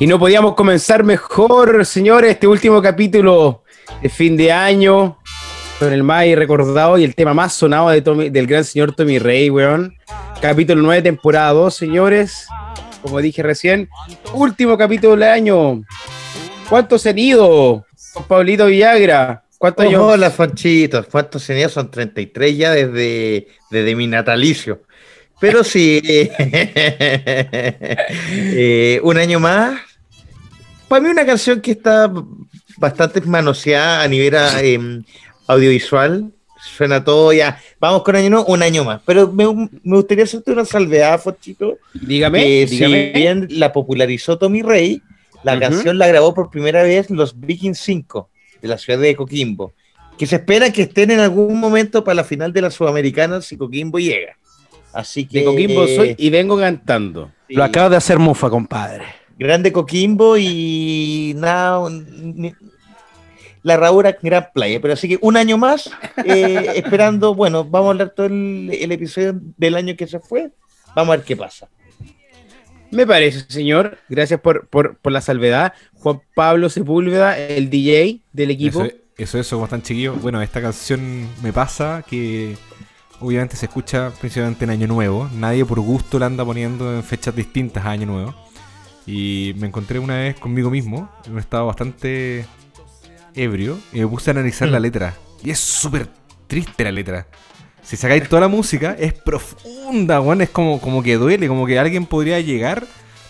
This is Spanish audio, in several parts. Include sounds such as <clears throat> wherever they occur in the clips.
Y no podíamos comenzar mejor, señores, este último capítulo de fin de año, con el más recordado y el tema más sonado de del gran señor Tommy Rey, weón. Capítulo 9, temporada 2, señores. Como dije recién, último capítulo del año. ¿Cuántos han ido? Pablito Villagra. ¿Cuántos años? Hola, Fanchito. ¿Cuántos han ido? Son 33 ya desde, desde mi natalicio. Pero sí, <laughs> eh, un año más. Para mí una canción que está bastante manoseada a nivel em, audiovisual. Suena todo ya. Vamos con año no, un año más. Pero me, gustaría hacerte una salvedad, Fochito. Dígame, Si bien la popularizó Tommy Rey, la canción la grabó por primera vez los Vikings 5 de la ciudad de Coquimbo. Que se espera que estén en algún momento para la final de la Sudamericana si Coquimbo llega. Así que. De Coquimbo soy y vengo cantando. Lo acabo de hacer mufa, compadre. Grande Coquimbo y nada. La Raura, gran playa. Pero así que un año más, eh, <laughs> esperando. Bueno, vamos a hablar todo el, episodio del año que se fue. Vamos a ver qué pasa. Me parece, señor. Gracias por, la salvedad. Juan Pablo Sepúlveda, el DJ del equipo. Eso, eso, ¿cómo están chiquillos? Bueno, esta canción me pasa que obviamente se escucha principalmente en Año Nuevo. Nadie por gusto la anda poniendo en fechas distintas a Año Nuevo. Y me encontré una vez conmigo mismo, en un estado bastante ebrio, y me puse a analizar la mm. letra. Y es súper triste la letra. Si sacáis toda la música, es profunda, weón. Es como, como que duele, como que alguien podría llegar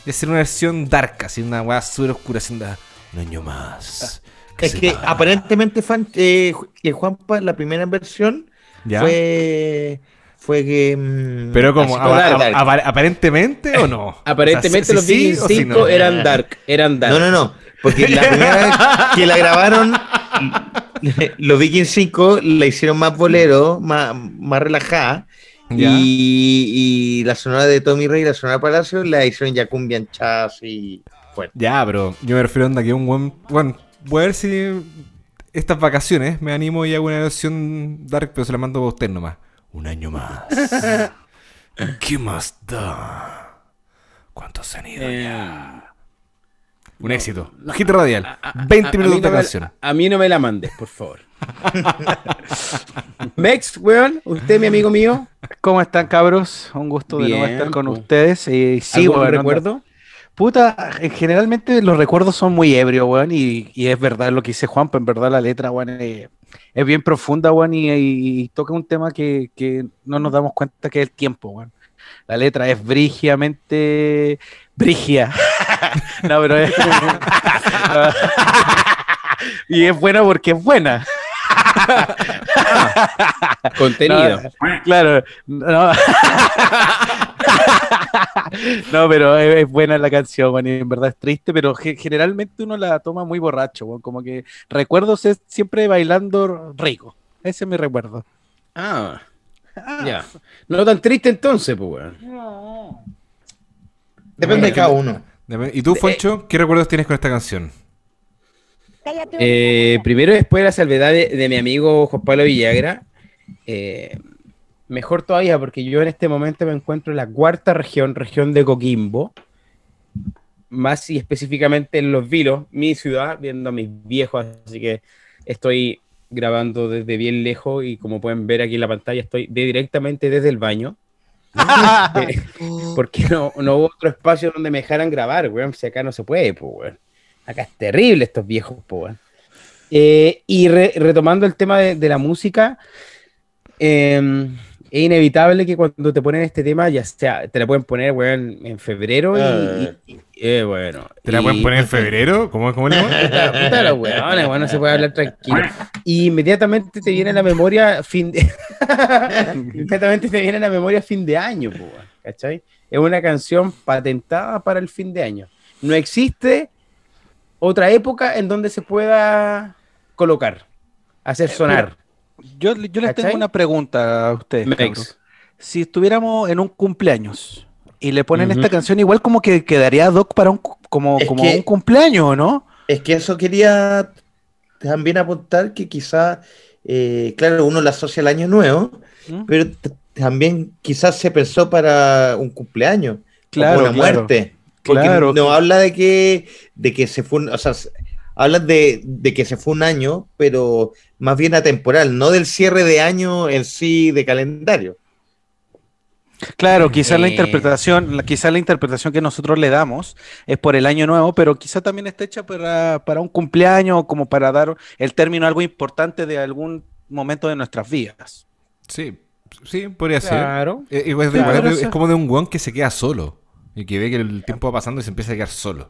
y hacer una versión dark, así una weá súper oscura, haciendo un año más. es que aparentemente fan, eh, Juanpa, la primera versión, fue fue que. Mm, Pero como, aparentemente o no. <laughs> Aparentemente los Vikings 5 eran dark, eran dark. No, no, no. Porque la primera vez que la grabaron, los Vikings 5 la hicieron más bolero, más, más relajada. Y, la sonora de Tommy Rey y la sonora de Palacio la hicieron ya cumbia chas y fuerte. Ya, pero yo me refiero a que un buen. Bueno, voy a ver si estas vacaciones me animo y hago una versión dark, pero se la mando a usted nomás. Un año más. <laughs> ¿Qué más da? ¿Cuántos han ido ya? Eh, un éxito. Hit radial. 20 minutos de canción. a, mí no me la mandes, por favor. <laughs> Mex, weón, usted, mi amigo mío. ¿Cómo están, cabros? Un gusto de nuevo estar con ustedes. Y sí, weón, recuerdo? Puta, generalmente los recuerdos son muy ebrios, weón, y, es verdad lo que dice Juan, pero en verdad la letra, weón, es, bien profunda, weón, y, toca un tema que, no nos damos cuenta que es el tiempo, weón. La letra es brígidamente brigia. <laughs> no, pero es... <laughs> y es buena porque es buena. <laughs> Contenido. claro. No. <laughs> no, pero es, buena la canción, en verdad es triste, pero generalmente uno la toma muy borracho, como que recuerdos es siempre bailando rico. Ese es mi recuerdo. Ah, ah. ya. No tan triste entonces, pues, Depende de cada uno. ¿Y tú, Foncho, qué recuerdos tienes con esta canción? Eh, primero, después de la salvedad de, mi amigo Juan Pablo Villagra, eh, mejor todavía, porque yo en este momento me encuentro en la cuarta región, región de Coquimbo, más y específicamente en Los Vilos, mi ciudad, viendo a mis viejos, así que estoy grabando desde bien lejos y como pueden ver aquí en la pantalla, estoy directamente desde el baño. <laughs> <laughs> porque no, no, hubo otro espacio donde me dejaran grabar, weón. Si acá no se puede, pues, weón. Acá es terrible estos viejos, pues, eh, y retomando el tema de, la música, eh, es inevitable que cuando te ponen este tema, ya sea, te la pueden poner, weón, en febrero y, ah. eh, bueno. ¿Te la pueden poner en febrero? ¿Cómo, cómo le Puta los weones, bueno, se puede hablar tranquilo. Y inmediatamente te viene a la memoria fin de... <laughs> inmediatamente te viene a la memoria fin de año, ¿cachai? Es una canción patentada para el fin de año. No existe otra época en donde se pueda colocar, hacer sonar. Yo, yo les tengo una pregunta a ustedes. Si estuviéramos en un cumpleaños y le ponen esta canción, igual como que quedaría doc para un, como, como un cumpleaños, ¿no? Es que eso quería también apuntar que quizás, eh, claro, uno la asocia al año nuevo, ¿Mm? pero también quizás se pensó para un cumpleaños, claro, una muerte. Porque Claro. no habla de que, de que se fue, un- o sea, s- habla de, de que se fue un año, pero más bien atemporal, no del cierre de año en sí de calendario. Claro, quizás la Eh. interpretación, quizás la interpretación que nosotros le damos es por el año nuevo, pero quizá también está hecha para, para un cumpleaños, como para dar el término a algo importante de algún momento de nuestras vidas. Sí, sí, podría ser. Claro. Eh, es como de un guan que se queda solo. Y que ve que el tiempo va pasando y se empieza a quedar solo.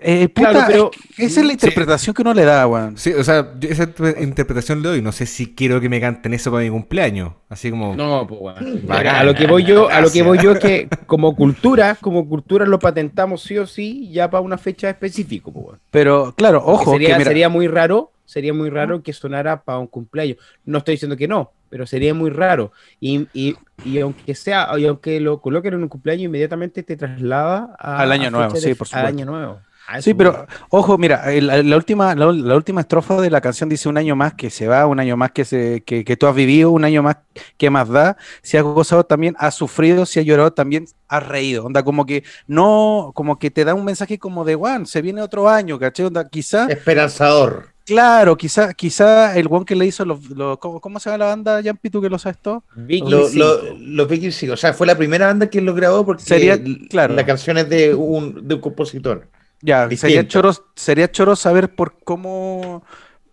Eh, puta, Claro, pero- esa es la interpretación que uno le da, weón. Sí, o sea, yo esa inter- interpretación le doy. No sé si quiero que me canten eso para mi cumpleaños. Así como. No, pues. A lo que voy yo, a lo que voy yo es que como cultura, como cultura lo patentamos sí o sí ya para una fecha específica, pues. Pero claro, ojo, sería, que mira, sería muy raro, sería muy raro que sonara para un cumpleaños. No estoy diciendo que no, pero sería muy raro. Y, y, y aunque sea, y aunque lo coloquen en un cumpleaños, inmediatamente te traslada a- Al año a nuevo, sí, por Al supuesto. año nuevo. Sí, pero ojo, mira, la, la última, la, la última estrofa de la canción dice un año más que se va, un año más que, se, que, que tú has vivido, un año más que más da. Si has gozado también, has sufrido, si has llorado también, has reído. Onda, como que no, como que te da un mensaje como de, Juan, se viene otro año, ¿cachai? Onda, quizá, Esperanzador. Claro, quizá, quizá el Juan que le hizo los, los- ¿cómo, cómo se llama la banda, Yampi, tú que lo sabes todo? Viking Lo- los Vikings sí, o sea, fue la primera banda que lo grabó porque Sería- claro. la canción es de un, de un compositor. Ya, sería choro, sería choro saber por cómo,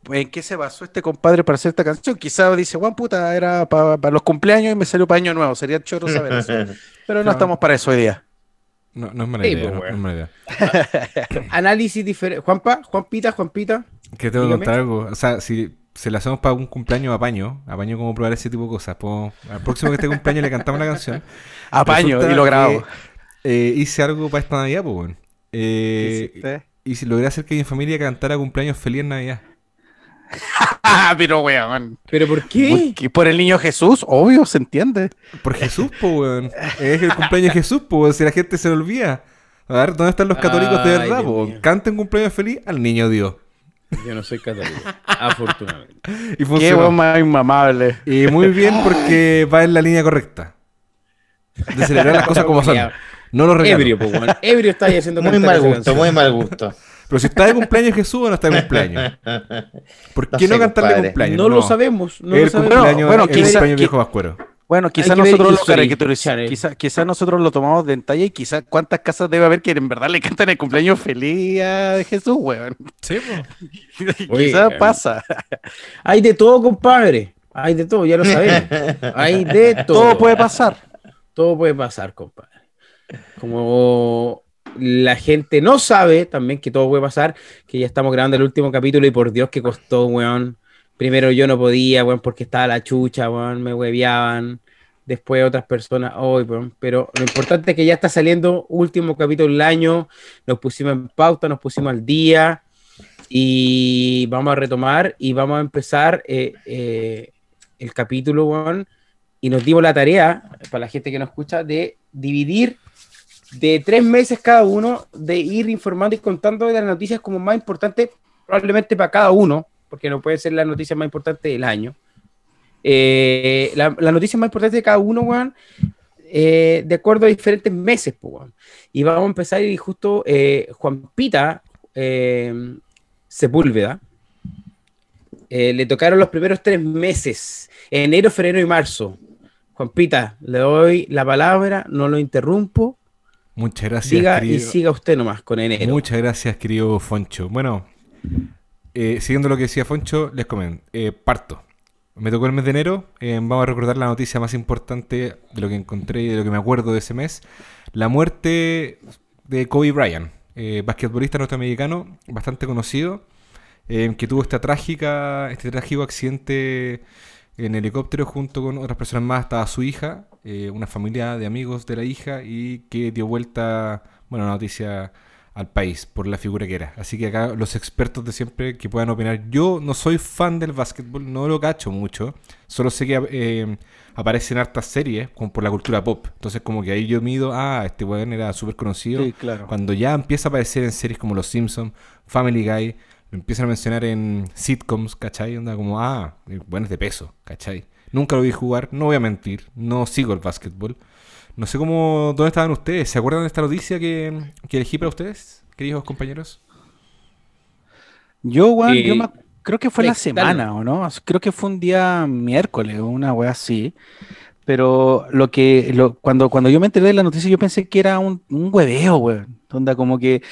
en qué se basó este compadre para hacer esta canción. Quizá dice, Juan puta, era para los cumpleaños y me salió para año nuevo. Sería choro saber eso. <laughs> Pero no estamos para eso hoy día. No, no es mala Sí, idea. pues, no- no es mala idea. <laughs> Análisis diferente. Juanpa, Juanpita, Juanpita. Que tengo que Dígame. contar algo. O sea, si se la hacemos para un cumpleaños, apaño. Apaño como probar ese tipo de cosas. Podemos- al próximo que esté cumpleaños le cantamos la canción. Apaño Resulta y lo grabo. que, eh, hice algo para esta Navidad, pues, weón. Eh, ¿Hiciste? y si logré hacer que mi familia cantara cumpleaños feliz en Navidad. <laughs> Pero weón. ¿Pero por ¿Por qué? qué? Por el niño Jesús, obvio, se entiende. Por Jesús, pues, weón. Es el cumpleaños de Jesús, pues, weón. Si la gente se lo olvida. A ver, ¿dónde están los católicos de verdad, po? Canten cumpleaños feliz al niño Dios. Yo no soy católico, afortunadamente. <laughs> Y Qué funcionó. weón más inmamable. Y muy bien porque va en la línea correcta. De celebrar las cosas como son. No los regalos. Ebrio, pues, bueno. Ebrio está ahí haciendo Muy mal gusto, canción. muy mal gusto. Pero si está de cumpleaños Jesús o no está de cumpleaños. <laughs> ¿Por No qué no sé, cantarle compadre. cumpleaños? No, lo sabemos. No el lo sabemos. cumpleaños, Bueno, el quizá- cumpleaños viejo vascuero. Bueno, quizá Hay que ver nosotros lo caricaturizamos, Channel. quizá, quizá nosotros lo tomamos de talla y quizá cuántas casas debe haber que en verdad le cantan el cumpleaños feliz a Jesús, weón. Sí, pues. <laughs> Oye, quizá eh, pasa. Hay de todo, compadre. Hay de todo, ya lo sabemos. <laughs> Hay de todo. Todo puede pasar. Todo puede pasar, compadre. Como la gente no sabe también que todo puede pasar, que ya estamos grabando el último capítulo y por Dios que costó, weón. Primero yo no podía, weón, porque estaba la chucha, weón, me hueveaban. Después otras personas, hoy, weón. Pero lo importante es que ya está saliendo último capítulo del año. Nos pusimos en pauta, nos pusimos al día y vamos a retomar y vamos a empezar eh, eh, el capítulo. Y nos dimos la tarea, para la gente que nos escucha, de dividir de tres meses cada uno, de ir informando y contando de las noticias como más importantes, probablemente para cada uno, porque no puede ser la noticia más importante del año. Eh, la, la noticia más importante de cada uno, weón, eh, de acuerdo a diferentes meses, pues, weón. Y vamos a empezar y justo eh, Juan Pita eh, Sepúlveda le tocaron los primeros tres meses, enero, febrero y marzo. Juan Pita, le doy la palabra, no lo interrumpo. Muchas gracias, Diga y querido. siga usted nomás con enero. Muchas gracias, querido Foncho. Bueno, eh, siguiendo lo que decía Foncho, les comento. Eh, parto. Me tocó el mes de enero. eh, vamos a recordar la noticia más importante de lo que encontré y de lo que me acuerdo de ese mes. La muerte de Kobe Bryant, eh, basquetbolista norteamericano, bastante conocido, eh, que tuvo esta trágica, este trágico accidente en helicóptero junto con otras personas más. Estaba su hija, una familia de amigos de la hija y que dio vuelta, bueno, la noticia al país por la figura que era. Así que acá los expertos de siempre que puedan opinar. Yo no soy fan del básquetbol, no lo cacho mucho. Solo sé que eh, aparecen hartas series como por la cultura pop. Entonces como que ahí yo mido, ah, este weón era súper conocido. Sí, claro. Cuando ya empieza a aparecer en series como Los Simpsons, Family Guy, lo empiezan a mencionar en sitcoms, ¿cachai? Onda como, ah, weón es de peso, ¿cachai? Nunca lo vi jugar, no voy a mentir, no sigo el básquetbol. No sé cómo, dónde estaban ustedes. ¿Se acuerdan de esta noticia que, que elegí para ustedes, queridos compañeros? Yo, weón, yo Eh, me ac- creo que fue la externo. semana, ¿o no? Creo que fue un día miércoles o una wea así. Pero lo que, lo, cuando, cuando yo me enteré de la noticia, yo pensé que era un, un hueveo, weón. Onda, como que,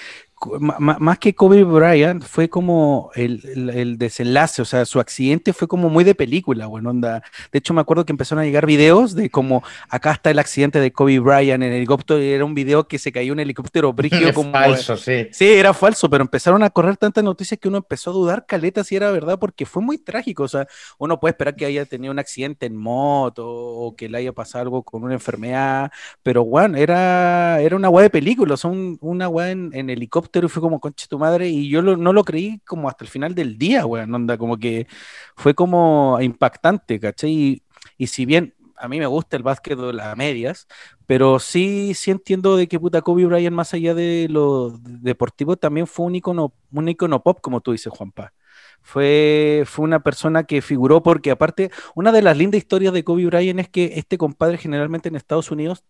más que Kobe Bryant, fue como el, el- el desenlace, o sea, su accidente fue como muy de película, weón. Onda. De hecho, me acuerdo que empezaron a llegar videos de como, acá está el accidente de Kobe Bryant en helicóptero, y era un video que se cayó un helicóptero <laughs> brígido como... falso, sí. Sí, era falso, pero empezaron a correr tantas noticias que uno empezó a dudar caleta si era verdad, porque fue muy trágico. O sea, uno puede esperar que haya tenido un accidente en moto o que le haya pasado algo con una enfermedad, pero bueno, era, era una weá de película, o sea, un- una weá en, en helicóptero y fue como conche tu madre, y yo lo- no lo creí como hasta el final del día, weón, onda, como que fue como impactante, ¿cachai? Y, y si bien a mí me gusta el básquetbol a medias, pero sí, sí entiendo de que puta Kobe Bryant, más allá de lo deportivo, también fue un icono, un icono pop, como tú dices, Juanpa. Fue, fue una persona que figuró porque aparte, una de las lindas historias de Kobe Bryant es que este compadre generalmente en Estados Unidos,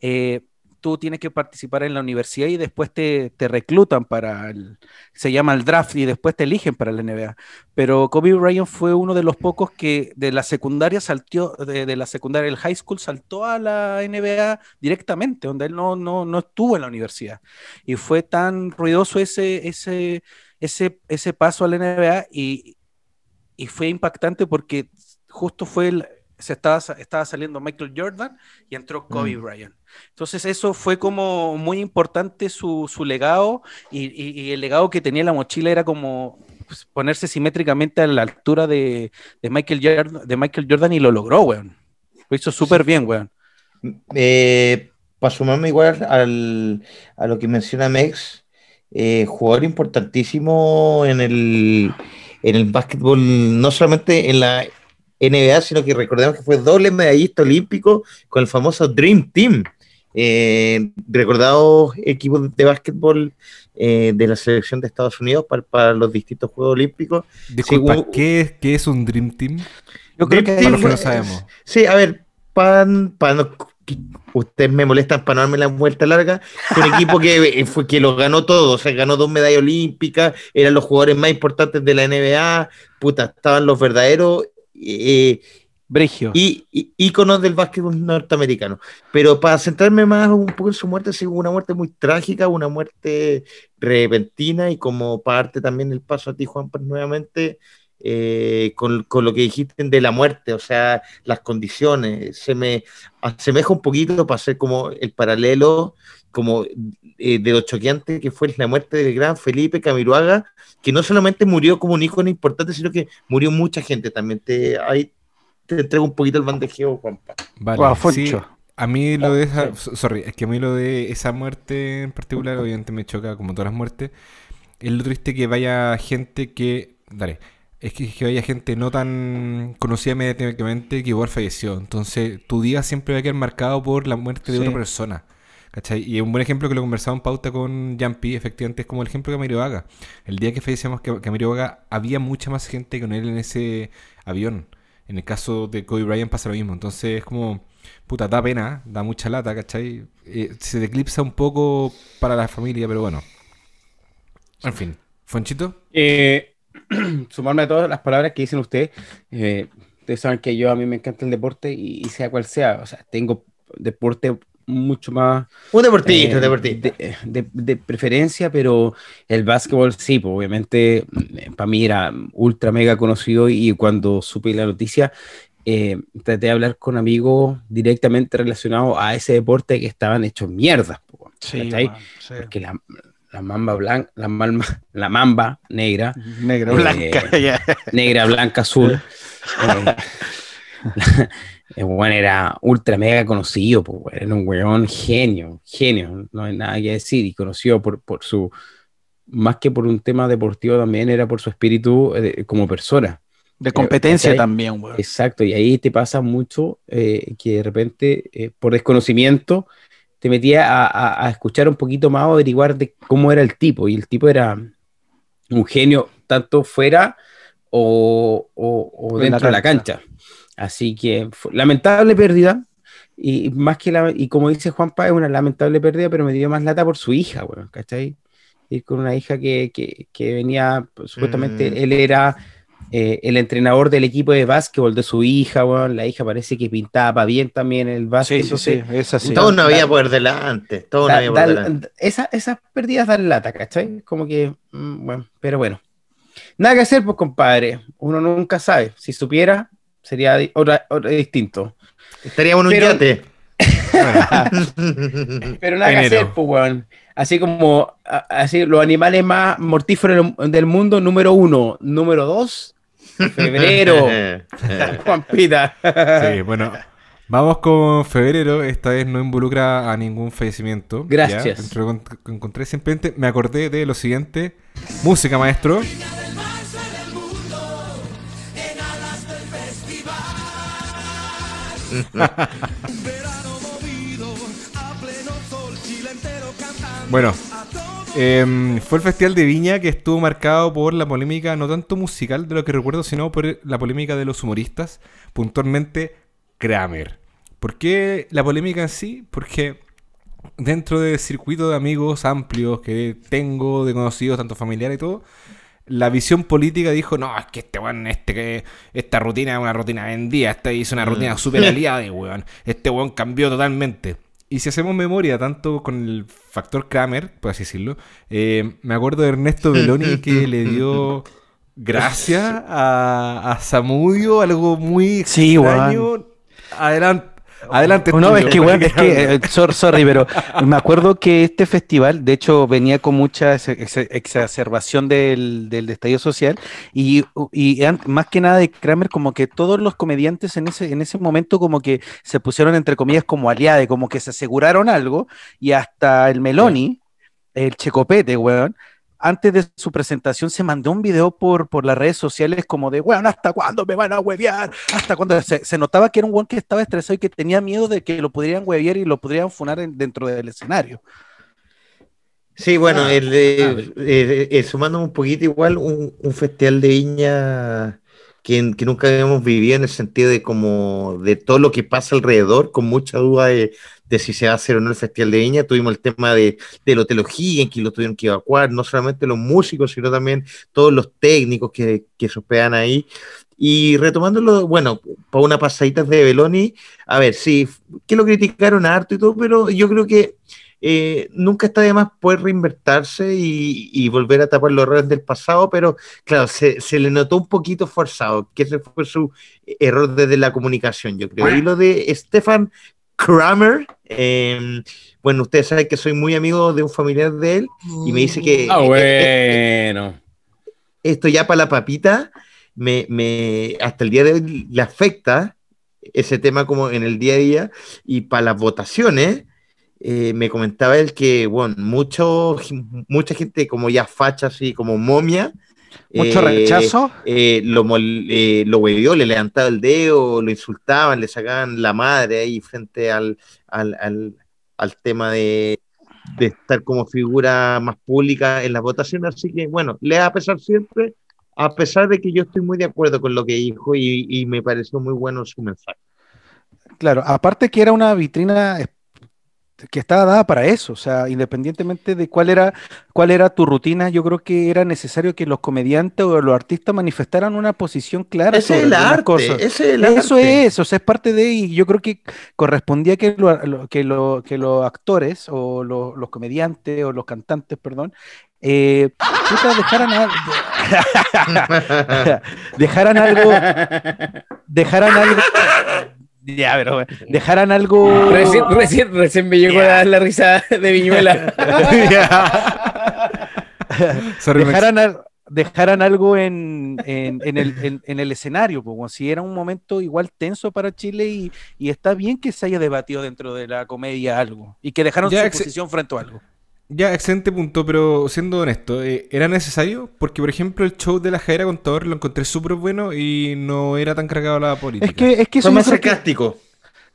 eh, tú tienes que participar en la universidad y después te, te reclutan para el, se llama el draft y después te eligen para la NBA. Pero Kobe Bryant fue uno de los pocos que de la secundaria saltó, de, de la secundaria, el high school saltó a la NBA directamente, donde él no, no, no estuvo en la universidad. Y fue tan ruidoso ese, ese, ese, ese paso a la NBA y, y fue impactante porque justo fue el, se estaba, estaba saliendo Michael Jordan y entró Kobe Mm. Bryant. Entonces eso fue como muy importante su, su legado y, y- y el legado que tenía en la mochila era como pues, ponerse simétricamente a la altura de, de Michael Jordan, de Michael Jordan y lo logró, weón. Lo hizo súper bien, weón. Eh, para sumarme igual al, a lo que menciona Mex, eh, jugador importantísimo en el, en el básquetbol, no solamente en la NBA, sino que recordemos que fue doble medallista olímpico con el famoso Dream Team. Eh, recordado equipo de básquetbol eh, de la selección de Estados Unidos para, para los distintos Juegos Olímpicos. Disculpa, Según- ¿qué, es, ¿qué es un Dream Team? Yo creo Dream que Para los que no sabemos. Sí, a ver, para ustedes me molestan para no darme la vuelta larga. Fue un equipo que eh, fue que lo ganó todo, o sea, ganó dos medallas olímpicas, eran los jugadores más importantes de la NBA, puta, estaban los verdaderos eh, Brigio. y, y- íconos del básquetbol norteamericano. Pero para centrarme más un poco en su muerte, sí, una muerte muy trágica, una muerte repentina y como parte también el paso a ti, Juan, pues nuevamente, eh, con, con lo que dijiste de la muerte, o sea, las condiciones, se me asemeja un poquito para hacer como el paralelo como eh, de lo choqueante que fue la muerte del gran Felipe Camiroaga, que no solamente murió como un ícono importante, sino que murió mucha gente también. Te, ahí te entrego un poquito el bandejeo, Juanpa. Vale, Guau, sí, a mí lo de esa, so- sorry, es que a mí lo de esa muerte en particular, obviamente me choca como todas las muertes. Es lo triste que vaya gente que, dale, es que, que vaya gente no tan conocida mediáticamente que igual falleció. Entonces, tu día siempre va a quedar marcado por la muerte de Sí. otra persona. ¿Cachai? Y un buen ejemplo que lo conversaba en pauta con Jampi, efectivamente, es como el ejemplo de Camilo Vaga. El día que fallecemos que Camilo Vaga, había mucha más gente con él en ese avión. En el caso de Kobe Bryant pasa lo mismo. Entonces es como, puta, da pena, da mucha lata, ¿cachai? Eh, se eclipsa un poco para la familia, pero bueno. En fin, Fonchito. Eh, <clears throat> sumarme a todas las palabras que dicen ustedes. eh, ustedes saben que yo a mí me encanta el deporte y, y sea cual sea, o sea, tengo deporte mucho más Un deportista, eh, deportista. de, de- de preferencia, pero el básquetbol sí, pues obviamente para mí era ultra mega conocido y cuando supe la noticia eh, traté de hablar con amigos directamente relacionados a ese deporte que estaban hechos weón, sí. Porque la, la mamba blanca, la, malma- la mamba negra, Negra, Eh, blanca, <laughs> ya. negra, blanca, azul. eh, <laughs> <laughs> el weón era ultra mega conocido, pues, weón, era un weón genio, genio, no hay nada que decir, y conocido por, por su, más que por un tema deportivo también, era por su espíritu eh, como persona. De competencia ¿cachai? también, weón. Exacto, y ahí te pasa mucho eh, que de repente, eh, por desconocimiento, te metía a, a- a escuchar un poquito más o averiguar de cómo era el tipo, y el tipo era un genio tanto fuera o, dentro de la cancha. Así que lamentable pérdida. Y más que la, y como dice Juanpa, es una lamentable pérdida, pero me dio más lata por su hija, weón, ¿cachai? Ir con una hija que, que, que venía, pues, supuestamente Mm. él era eh, el entrenador del equipo de básquetbol de su hija, weón. La hija parece que pintaba bien también el básquet. Sí, sí, sí, es así. Todo Da- vida por delante. Todo da- vida por da- delante. esa- esas pérdidas dan lata, ¿cachai? Como que, mm, bueno, pero bueno. Nada que hacer, pues, compadre. Uno nunca sabe. Si supiera, sería otra- otra- distinto. Estaríamos en un Pero- yate. <laughs> Pero nada que hacer, pues, weón. Así como así, los animales más mortíferos del mundo, número uno. Número dos, febrero. <laughs> Juanpita. sí, bueno. Vamos con febrero, esta vez no involucra a ningún fallecimiento. Gracias. que encontré simplemente, me acordé de lo siguiente. Música, maestro. <laughs> Bueno, em, fue el Festival de Viña que estuvo marcado por la polémica, no tanto musical de lo que recuerdo, sino por la polémica de los humoristas, puntualmente Kramer. ¿Por qué la polémica en sí? Porque dentro del circuito de amigos amplios que tengo, de conocidos, tanto familiares y todo, la visión política dijo, no, es que este weón, este que esta rutina es una rutina vendida, esta hizo una rutina súper <laughs> aliada, weón. Este weón cambió totalmente. Y si hacemos memoria, tanto con el factor Kramer, por así decirlo, eh, me acuerdo de Ernesto Belloni que <laughs> le dio gracia a, a Samudio, algo muy Sí, extraño. Adelante, adelante. No, tuyo, es que, weón, porque- es que, eh, sor- sorry, pero me acuerdo que este festival, de hecho, venía con mucha ex- ex- exacerbación del, del estallido social y, y más que nada de Kramer, como que todos los comediantes en ese, en ese momento como que se pusieron, entre comillas, como aliados, como que se aseguraron algo y hasta el Meloni, el Checopete, weón, antes de su presentación se mandó un video por, por las redes sociales como de, weón, ¿hasta cuándo me van a huevear? ¿Hasta cuándo? Se, se notaba que era un weón que estaba estresado y que tenía miedo de que lo pudieran huevear y lo podrían funar en- dentro del escenario. Sí, bueno, Ah, el, ah, eh, sumándome un poquito igual, un, un festival de viña que, que nunca habíamos vivido en el sentido de como de todo lo que pasa alrededor, con mucha duda de, de si se va a hacer o no el festival de viña. Tuvimos el tema de, del Hotel O'Higgins, que lo tuvieron que evacuar, no solamente los músicos, sino también todos los técnicos que, que se hospedan ahí. Y retomándolo, bueno, para una pasadita de Beloni, a ver, sí, que lo criticaron harto y todo, pero yo creo que eh, nunca está de más poder reinvertirse y, y volver a tapar los errores del pasado, pero claro, se, se le notó un poquito forzado, que ese fue su error desde la comunicación, yo creo. Y lo de Stefan Kramer, eh, bueno, ustedes saben que soy muy amigo de un familiar de él y me dice que Ah, eh, bueno. esto ya para la papita, me, me, hasta el día de hoy le afecta ese tema como en el día a día y para las votaciones. eh, me comentaba él que, bueno, mucho, mucha gente como ya facha, así como momia. Mucho eh, rechazo. eh, lo, eh, lo huevió, le levantaba el dedo, lo insultaban, le sacaban la madre ahí frente al, al, al, al tema de, de estar como figura más pública en las votaciones. Así que, bueno, le va a pesar siempre, a pesar de que yo estoy muy de acuerdo con lo que dijo y, y me pareció muy bueno su mensaje. Claro, aparte que era una vitrina que estaba dada para eso, o sea, independientemente de cuál era, cuál era tu rutina, yo creo que era necesario que los comediantes o los artistas manifestaran una posición clara Ese es sobre el arte, cosas. ese es el Eso arte. es, o sea, es parte de, y yo creo que correspondía que, lo- lo- que, lo- que los actores o lo- los comediantes o los cantantes, perdón, eh, dejaran, al- <laughs> dejaran algo, dejaran algo, ya, pero dejaran algo, Recién, recién, recién me llegó la, la risa de Viñuela. <laughs> <laughs> Dejaran, al- dejaran algo en, en- en el, en- en el escenario, como si era un momento igual tenso para Chile y, y está bien que se haya debatido dentro de la comedia algo y que dejaron Ya, su posición frente a algo. Ya, excelente punto, pero siendo honesto, eh, ¿era necesario? Porque, por ejemplo, el show de la Jaira Contador lo encontré súper bueno y no era tan cargado a la política. Es que, es que eso Fue más que- sarcástico.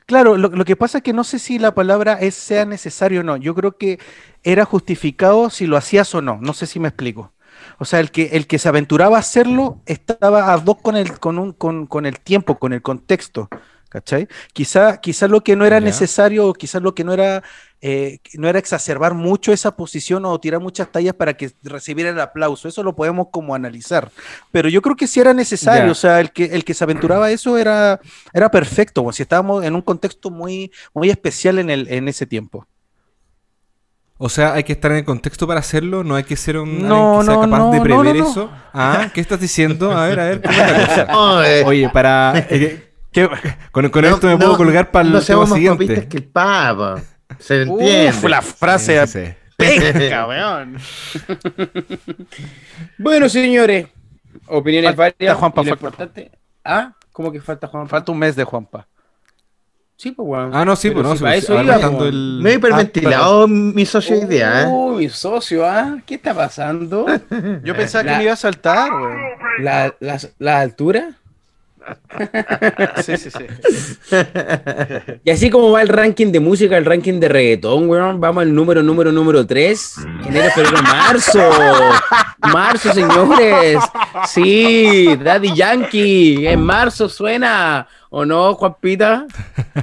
Claro, lo, lo que pasa es que no sé si la palabra es sea necesario o no. Yo creo que era justificado si lo hacías o no. No sé si me explico. O sea, el que, el que se aventuraba a hacerlo estaba a dos con el, con un, con, con el tiempo, con el contexto. ¿Cachai? Quizá, quizá lo que no era necesario, o quizás lo que no era, eh, no era exacerbar mucho esa posición o tirar muchas tallas para que recibiera el aplauso. Eso lo podemos como analizar. Pero yo creo que sí era necesario. O sea, el que, el que se aventuraba a eso era, era perfecto. bueno, si estábamos en un contexto muy, muy especial en, el, en ese tiempo. O sea, hay que estar en el contexto para hacerlo, no hay que ser un No, que sea no, capaz no, de prever no, no. eso. Ah, ¿qué estás diciendo? A ver, a ver, ¿cómo es la cosa? Oye, para. eh, ¿Qué? con con no- esto me no- puedo colgar para el No papistas siguiente. que el Papa. Se entiende. Uf, la frase Sí, sí, <laughs> weón. Bueno, señores, opiniones Falta varias. Juanpa, falta- importante- ¿Ah? ¿Cómo que falta Juan? Falta un mes de Juanpa. Sí, pues, weón. Ah, no, sí, Pero pues no, si eso iba, el. Me he hiperventilado mi socio hoy día, ¿eh? Uh, mi socio, ¿ah? ¿Qué está pasando? Yo pensaba La- que me iba a saltar, weón. ¿La, la, la altura? <laughs> Sí, sí, sí. Y así como va el ranking de música, el ranking de reggaetón, weón, vamos al número, número, número 3. Enero, febrero, marzo. Marzo, señores. Sí, Daddy Yankee. En marzo suena. ¿O no, Juanpita?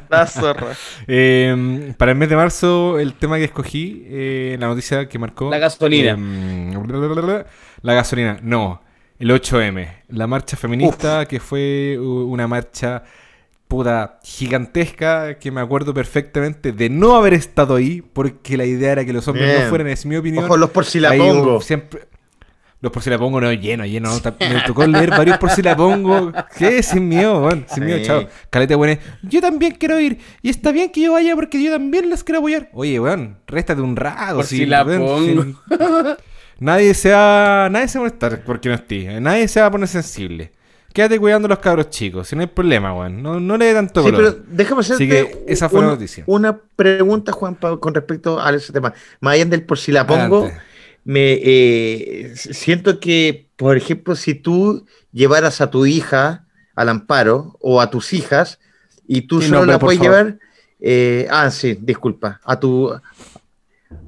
La zorra. Eh, para el mes de marzo, el tema que escogí, eh, la noticia que marcó. La gasolina. eh, la gasolina, no. El 8M. La marcha feminista, que fue una marcha puta gigantesca, que me acuerdo perfectamente de no haber estado ahí, porque la idea era que los hombres Bien. no fueran, es mi opinión. Ojo, los por si la Ahí pongo. hubo Siempre... Los por si la pongo, no, lleno, lleno. me tocó leer varios por si la pongo. ¿Qué? Sin miedo, weón. Sin miedo, Sí. chao. Caleta, weón. Yo también quiero ir. Y está bien que yo vaya porque yo también las quiero apoyar. Oye, weón, réstate un rato. Por si Nadie se va. Nadie se va a molestar porque no esté. Nadie se va a poner sensible. Quédate cuidando a los cabros chicos, si no hay problema, weón. No, no le dé tanto Sí, color. pero déjame hacerte Así que esa fue la una, noticia. una pregunta, Juan, con respecto a ese tema. Más allá del por si la pongo, Adelante. me eh, siento que, por ejemplo, si tú llevaras a tu hija al amparo o a tus hijas y tú Sí, solo la puedes favor. llevar, eh, ah, sí, disculpa, a tu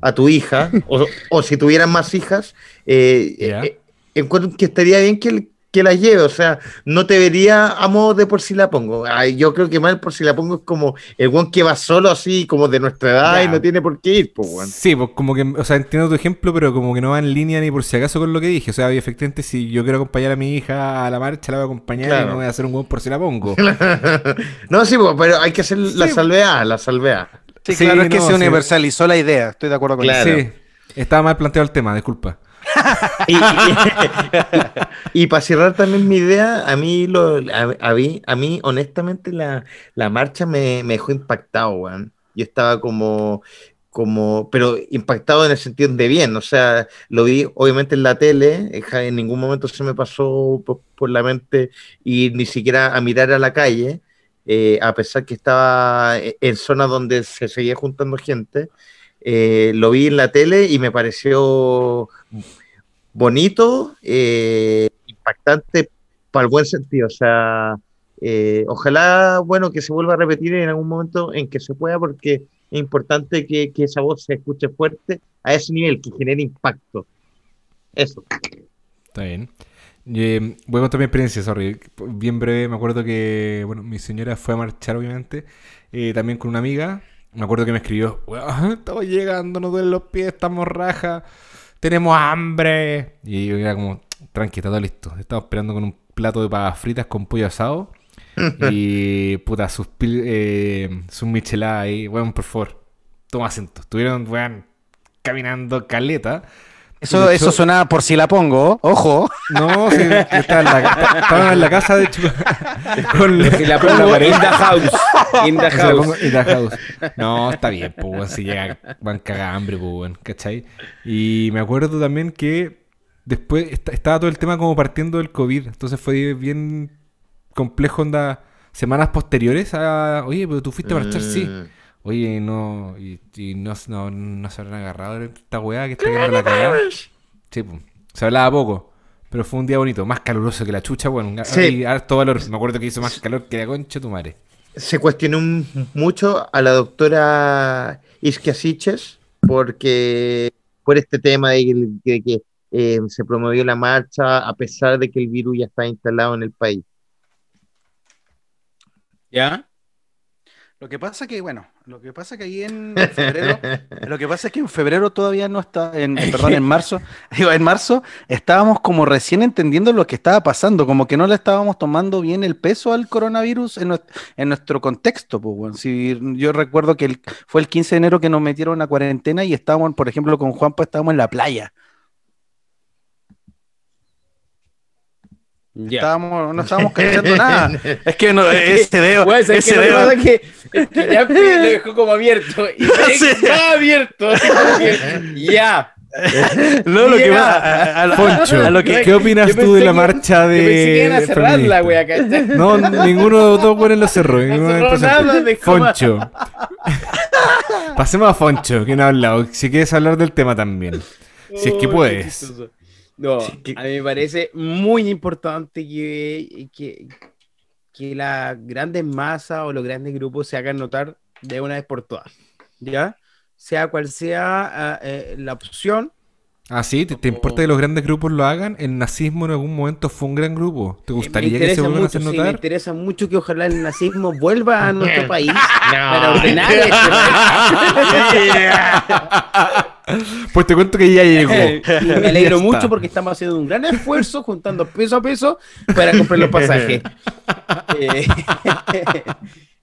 a tu hija o, o si tuvieran más hijas, eh, Ya. eh, encuentro que estaría bien que, que la lleve, o sea, no te vería a modo de por si la pongo. Ay, yo creo que mal por si la pongo es como el guan que va solo así, como de nuestra edad y no tiene por qué ir, pues, weón. Sí, pues como que, o sea, entiendo tu ejemplo, pero como que no va en línea ni por si acaso con lo que dije. O sea, efectivamente, si yo quiero acompañar a mi hija a la marcha, la voy a acompañar y no voy a hacer un buen por si la pongo. <laughs> no, sí, pues, pero hay que hacer la Sí. salvedad, la salvedad. Sí, Sí, claro, es que no, se sí. universalizó la idea. Estoy de acuerdo con Claro. eso. Sí, estaba mal planteado el tema, disculpa. <laughs> Y, y- y para cerrar también mi idea, a mí, lo, a, a mí, a mí, honestamente, la, la marcha me, me dejó impactado, weón. Yo estaba como, como, pero impactado en el sentido de bien, o sea, lo vi obviamente en la tele, en ningún momento se me pasó por, por la mente y ni siquiera a mirar a la calle, eh, a pesar que estaba e- en zonas donde se seguía juntando gente. eh, lo vi en la tele y me pareció bonito, eh, impactante para el buen sentido. O sea, eh, ojalá, bueno, que se vuelva a repetir en algún momento en que se pueda, porque es importante que, que esa voz se escuche fuerte a ese nivel, que genere impacto. Eso. Está bien. Eh, voy a contar mi experiencia, sorry. Bien breve, me acuerdo que, bueno, mi señora fue a marchar, obviamente, eh, también con una amiga. Me acuerdo que me escribió, "Weón, estamos llegando, nos duelen los pies, estamos raja, tenemos hambre. Y yo era como, tranqui, está todo listo. Estaba esperando con un plato de papas fritas con pollo asado. <laughs> y, puta, sus, pil- eh, sus micheladas ahí. Weón, por favor, toma asiento. Estuvieron, weón, caminando caleta. Eso, eso sonaba por si la pongo. Ojo. No, sí, estaba en la, estaba en la casa, de hecho, <laughs> con, Si la con pongo pared. in the house. In the la house. in the house. No, está bien, pues, si llega, van cagar hambre, pues, ¿cachai? Y me acuerdo también que después est- estaba todo el tema como partiendo del COVID, entonces fue bien complejo, onda, semanas posteriores a, oye, pero tú fuiste a marchar, sí. Oye, no, y, y no, no, no se habrán agarrado esta weá que está quedando la cagada. Sí, pues, se hablaba poco, pero fue un día bonito, más caluroso que la chucha, bueno, Sí. harto valor. Me acuerdo que hizo más calor que la concha de tu madre. Se cuestionó mucho a la doctora Iskia Siches porque por este tema de que, de que, eh, se promovió la marcha a pesar de que el virus ya está instalado en el país. ¿Ya? Lo que pasa que, bueno, lo que pasa que ahí en febrero, <laughs> lo que pasa es que en febrero todavía no está, en, perdón, en marzo, <laughs> digo, en marzo estábamos como recién entendiendo lo que estaba pasando, como que no le estábamos tomando bien el peso al coronavirus en, nuestro, contexto. Pues, bueno. si yo recuerdo que fue el 15 de enero que nos metieron a cuarentena y estábamos, por ejemplo, con Juanpa estábamos en la playa. Estábamos, no estábamos cachando nada. <laughs> Es que no, ese dedo. ese dedo. Que, que, ya lo dejó como abierto. Y <laughs> está abierto. ya. <laughs> No, lo que va a, Foncho, lo que, ¿qué opinas tú de la marcha de. Yo pensé que a cerrarla, güey, acá. No, ninguno de los dos buenos lo cerró. No cerró Foncho. Pasemos a Foncho, que no ha hablado. Si quieres hablar del tema también. Si es que puedes. No, a mí me parece muy importante que, que, que las grandes masas o los grandes grupos se hagan notar de una vez por todas, ¿ya? Sea cual sea ah, eh, la opción. Ah, sí, ¿Te, importa que los grandes grupos lo hagan? El nazismo en algún momento fue un gran grupo. ¿Te gustaría que se vuelvan a hacer notar? me interesa mucho que ojalá el nazismo vuelva a <laughs> nuestro país para ordenar este <laughs> <laughs> Pues te cuento que ya llegó. <laughs> me alegro mucho porque estamos haciendo un gran esfuerzo juntando peso a peso para comprar los pasajes. <laughs> Eh,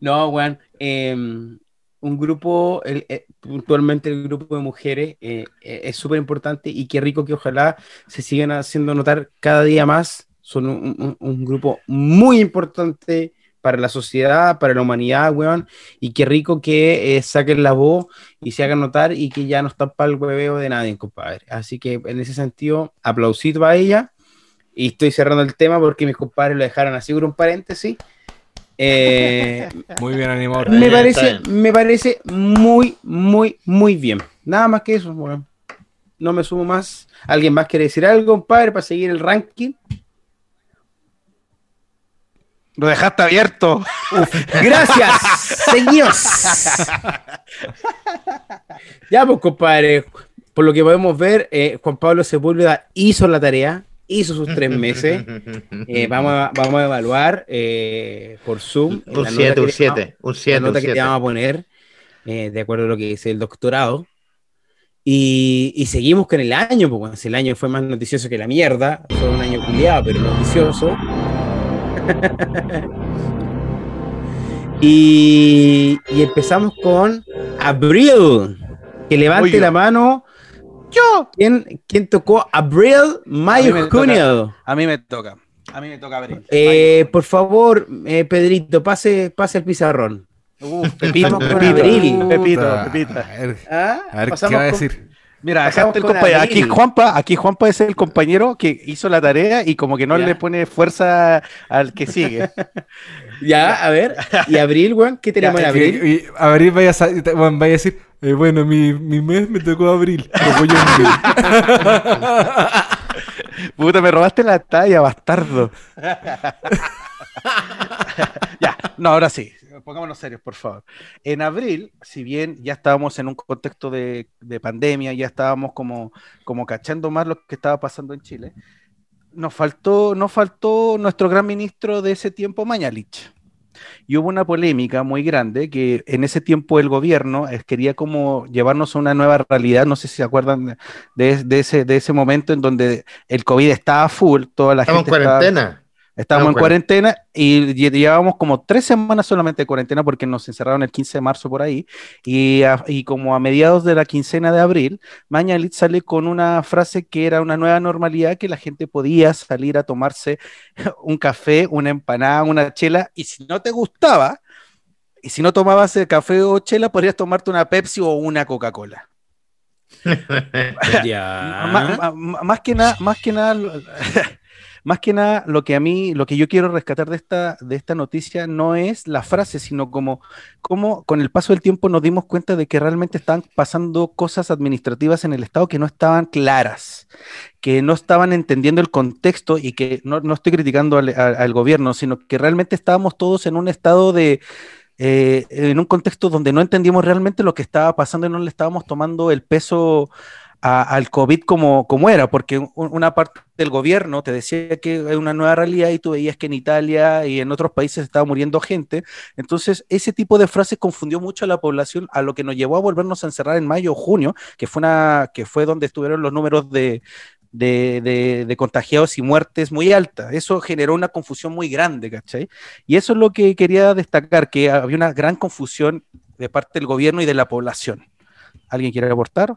no, Juan. Em, un grupo, eh, puntualmente el grupo de mujeres, eh, es súper importante y qué rico que ojalá se sigan haciendo notar cada día más. Son un grupo muy importante para la sociedad, para la humanidad, weón. Y qué rico que eh, saquen la voz y se hagan notar y que ya no está para el hueveo de nadie, compadre. Así que en ese sentido, aplausito a ella. Y estoy cerrando el tema porque mis compadres lo dejaron así por un paréntesis. <laughs> Eh, muy bien animado. Me parece, me parece muy, muy, muy bien. Nada más que eso, weón. No me sumo más. ¿Alguien más quiere decir algo, compadre, para seguir el ranking? Lo dejaste abierto. Gracias, señores. ya, pues, compadre. Por lo que podemos ver, eh, Juan Pablo Sepúlveda hizo la tarea, hizo sus tres <laughs> meses. Eh, vamos, a, vamos a evaluar eh, por Zoom. Un 7, un 7. Un 7. La nota que te vamos a poner, de acuerdo a lo que dice el doctorado. Y, y, seguimos con el año, porque el año fue más noticioso que la mierda. Fue un año culiado, pero noticioso. <laughs> y, empezamos con Abril. Que levante la mano. Yo. ¿Quién, quién tocó Abril, mayo, junio? A mí me toca. A mí me toca Abril. Eh, por favor, eh, Pedrito, pase, pase el pizarrón. Pepito, Pepito, Pepito, Pepito. A ver, ¿qué va a decir? Mira, aquí Juanpa, aquí Juanpa es el compañero que hizo la tarea y como que no le pone fuerza al que sigue. <laughs> ya, a ver. ¿Y Abril, weón? ¿Qué tenemos en Abril? Y, Abril vaya a, vaya a decir, eh, bueno, mi, mi, mes me tocó Abril. <laughs> Puta, me robaste la talla, bastardo. <laughs> <laughs> ya, no, ahora sí pongámonos serios, por favor. En abril, si bien ya estábamos en un contexto de, pandemia, ya estábamos como, como cachando más lo que estaba pasando en Chile, nos faltó, nos faltó nuestro gran ministro de ese tiempo, Mañalich. Y hubo una polémica muy grande que en ese tiempo el gobierno quería como llevarnos a una nueva realidad. No sé si se acuerdan de, ese, de ese momento en donde el COVID estaba full, toda la gente. en cuarentena. Estábamos en cuarentena y llevábamos como tres semanas solamente de cuarentena porque nos encerraron el 15 de marzo por ahí. Y, y como a mediados de la quincena de abril, Mañalit sale con una frase que era una nueva normalidad que la gente podía salir a tomarse <laughs> un café, una empanada, una chela. Y si no te gustaba, y si no tomabas el café o chela, podrías tomarte una Pepsi o una Coca-Cola. <laughs> <laughs> más, que nada, más que nada. Más que nada, lo que a mí, lo que yo quiero rescatar de esta, de esta noticia no es la frase, sino como, como con el paso del tiempo nos dimos cuenta de que realmente estaban pasando cosas administrativas en el Estado que no estaban claras, que no estaban entendiendo el contexto y que no, estoy criticando al, gobierno, sino que realmente estábamos todos en un estado de, eh, en un contexto donde no entendíamos realmente lo que estaba pasando y no le estábamos tomando el peso al COVID como, como era, porque una parte del gobierno te decía que es una nueva realidad y tú veías que en Italia y en otros países estaba muriendo gente. Entonces, ese tipo de frases confundió mucho a la población, a lo que nos llevó a volvernos a encerrar en mayo o junio, que fue, una, que fue donde estuvieron los números de, de, contagiados y muertes muy altas. Eso generó una confusión muy grande, ¿cachai? Y eso es lo que quería destacar, que había una gran confusión de parte del gobierno y de la población. ¿Alguien quiere aportar?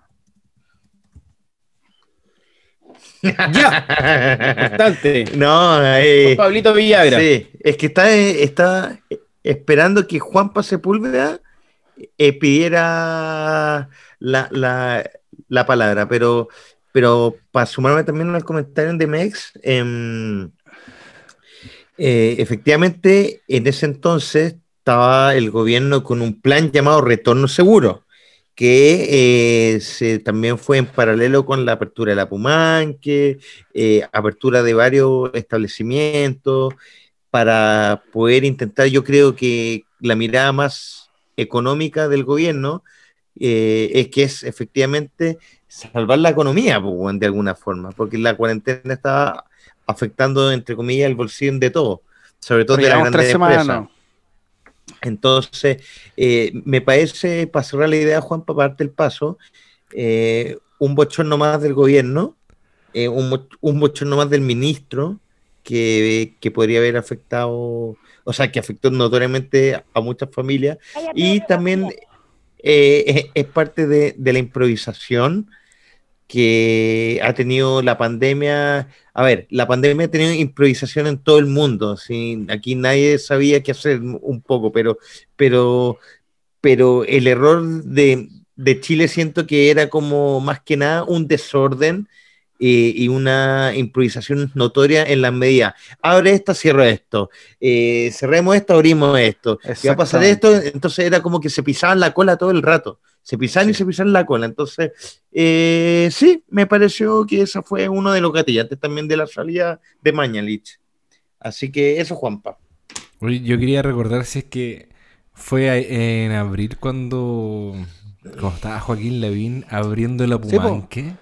<laughs> ya. Bastante. No, eh, Pablito Villagra. Sí, es que está, está esperando que Juanpa Sepúlveda eh, pidiera la, la, la, palabra, pero, pero para sumarme también al comentario de Mex, eh, eh, efectivamente en ese entonces estaba el gobierno con un plan llamado Retorno Seguro que eh, se, también fue en paralelo con la apertura de la Pumanque, eh, apertura de varios establecimientos, para poder intentar, yo creo que la mirada más económica del gobierno eh, es que es efectivamente salvar la economía, pues, de alguna forma, porque la cuarentena estaba afectando, entre comillas, el bolsillo de todo, sobre todo de las grandes empresas. Entonces, eh, me parece, para cerrar la idea, Juan, para darte el paso, eh, un bochorno más del gobierno, eh, un, un, bochorno más del ministro, que, que, podría haber afectado, o sea, que afectó notoriamente a muchas familias, y también es, es, parte de, de la improvisación que ha tenido la pandemia. A ver, la pandemia ha tenido improvisación en todo el mundo. ¿sí? Aquí nadie sabía qué hacer un poco, pero, pero, pero el error de, de Chile siento que era como más que nada un desorden eh, y una improvisación notoria en las medidas. Abre esta, cierro esto. Eh, cerremos esto, abrimos esto. Y va a pasar esto. Entonces era como que se pisaban la cola todo el rato se pisan y se pisan la cola. Entonces, eh, sí, me pareció que ese fue uno de los gatillantes también de la salida de Mañalich. Así que eso, Juanpa. Yo quería recordar si es que fue en abril cuando, cuando estaba Joaquín Lavín abriendo la Pumanque.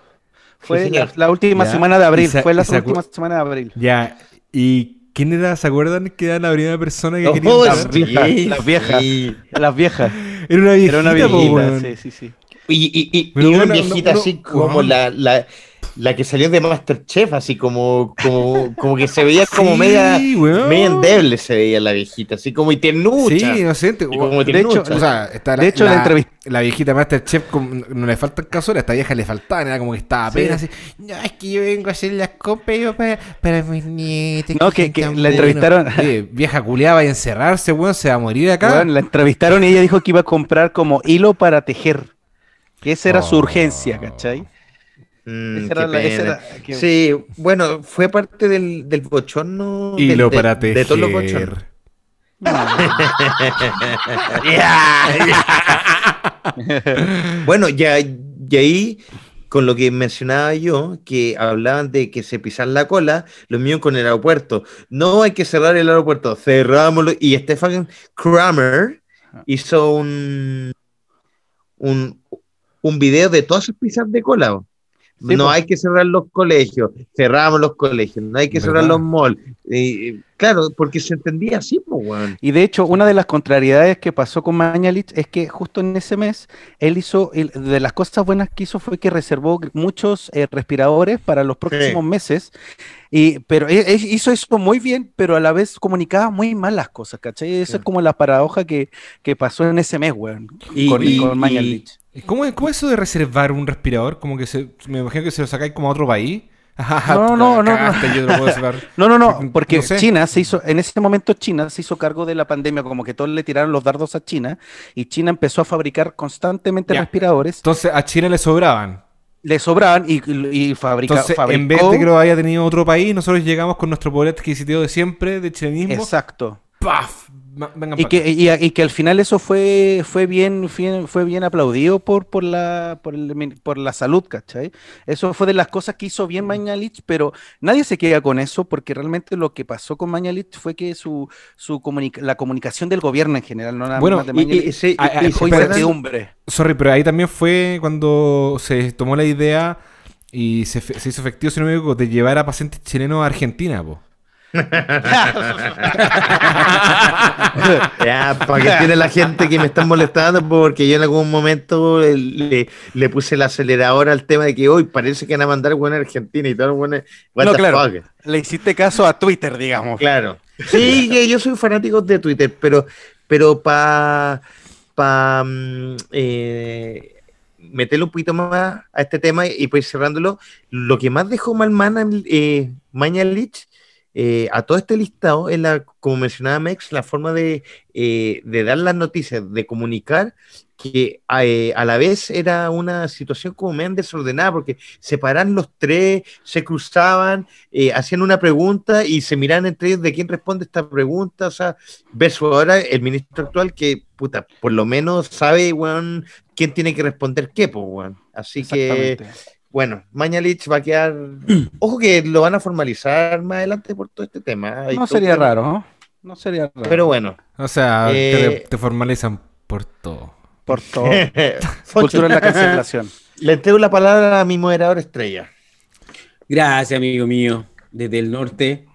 Fue la, última semana de abril, fue la última semana de abril. Ya, y ¿Quién era? ¿Se acuerdan que era la primera persona que quería las, viejas, las viejas. Las viejas. Era una viejita. Era una viejita, sí, sí, sí. Y, y, y, y una, viejita así como la, la, la que salió de Masterchef, así como, como, como que se veía <laughs> como media, media endeble, se veía la viejita, así como y tiernucha. Sí, inocente. Como de hecho, o sea, está la, de hecho, la, entrevista... la viejita Masterchef no le faltan casos, a esta vieja le faltaban, era como que estaba apenas así. No, es que yo vengo a hacer las compras para, para mis nietos. No, que, que la entrevistaron. vieja culiaba y encerrarse, weón, se va a morir acá. Bueno, la entrevistaron y ella dijo que iba a comprar como hilo para tejer. Que esa era su oh. urgencia, ¿cachai? Mm, Sí, bueno, fue parte del, del bochorno. Y lo de, para de, todos los bochornos. <laughs> bueno, ya, y ahí, con lo que mencionaba yo, que hablaban de que se pisan la cola, lo mío con el aeropuerto. No hay que cerrar el aeropuerto, cerrámoslo. Y Stefan Kramer hizo un, un, un video de todas sus pisas de cola no hay que cerrar los colegios, cerramos los colegios, no hay que cerrar los malls. Claro, porque se entendía así, pues, bueno. Y de hecho, una de las contrariedades que pasó con Mañalich es que justo en ese mes, él hizo, de las cosas buenas que hizo fue que reservó muchos eh, respiradores para los próximos meses. Y, pero e, e, hizo eso muy bien, pero a la vez comunicaba muy mal las cosas, ¿cachai? Esa es como la paradoja que, pasó en ese mes, weón, con, con Mañalich. ¿Cómo, ¿Cómo, es eso de reservar un respirador? Como que se, me imagino que se lo sacáis como a otro país. No, no, no, no. no, <laughs> no, no, porque China se hizo, en ese momento China se hizo cargo de la pandemia, como que todos le tiraron los dardos a China, y China empezó a fabricar constantemente respiradores. Entonces a China le sobraban. Le sobraban y, y fabrica, Entonces, en vez de que lo haya tenido otro país, nosotros llegamos con nuestro poder adquisitivo de siempre, de chilenismo. Exacto. ¡Paf! Y, que, y, que al final eso fue, fue, bien, fue bien aplaudido por, por, la, por, por, la salud, ¿cachai? Eso fue de las cosas que hizo bien Mañalich, pero nadie se queda con eso porque realmente lo que pasó con Mañalich fue que su, su la comunicación del gobierno en general, no nada bueno, más de Mañalich, y, Sorry, pero ahí también fue cuando se tomó la idea Y se hizo efectivo, si no me equivoco, de llevar a pacientes chilenos a Argentina, po. <laughs> Ya, para que tiene la gente que me está molestando, porque yo en algún momento le, le puse el acelerador al tema de que hoy parece que van a mandar buena Argentina y todo bueno. No, claro. fuck? Le hiciste caso a Twitter, digamos. Claro. Sí, yo soy fanático de Twitter, pero, pero para pa, mm, eh, meterle un poquito más a este tema y pues cerrándolo, lo que más dejó mal Mana- eh, Mañalich eh, a todo este listado es la, como mencionaba Mex, la forma de, eh, de dar las noticias, de comunicar que eh, a la vez era una situación como medio desordenada, porque se paran los tres, se cruzaban, eh, hacían una pregunta y se miran entre ellos de quién responde esta pregunta, o sea, versus ahora el ministro actual que, puta, por lo menos sabe, weón, quién tiene que responder qué, pues, weón. Así que. Bueno, Mañalich va a quedar, <clears throat> ojo que lo van a formalizar más adelante por todo este tema. No sería raro, ¿no? No sería raro. Pero bueno. O sea, Eh, te, te formalizan por todo. Por todo. <laughs> <laughs> Cultura en la cancelación. Le entrego la palabra a mi moderador estrella. Gracias, amigo mío, desde el norte.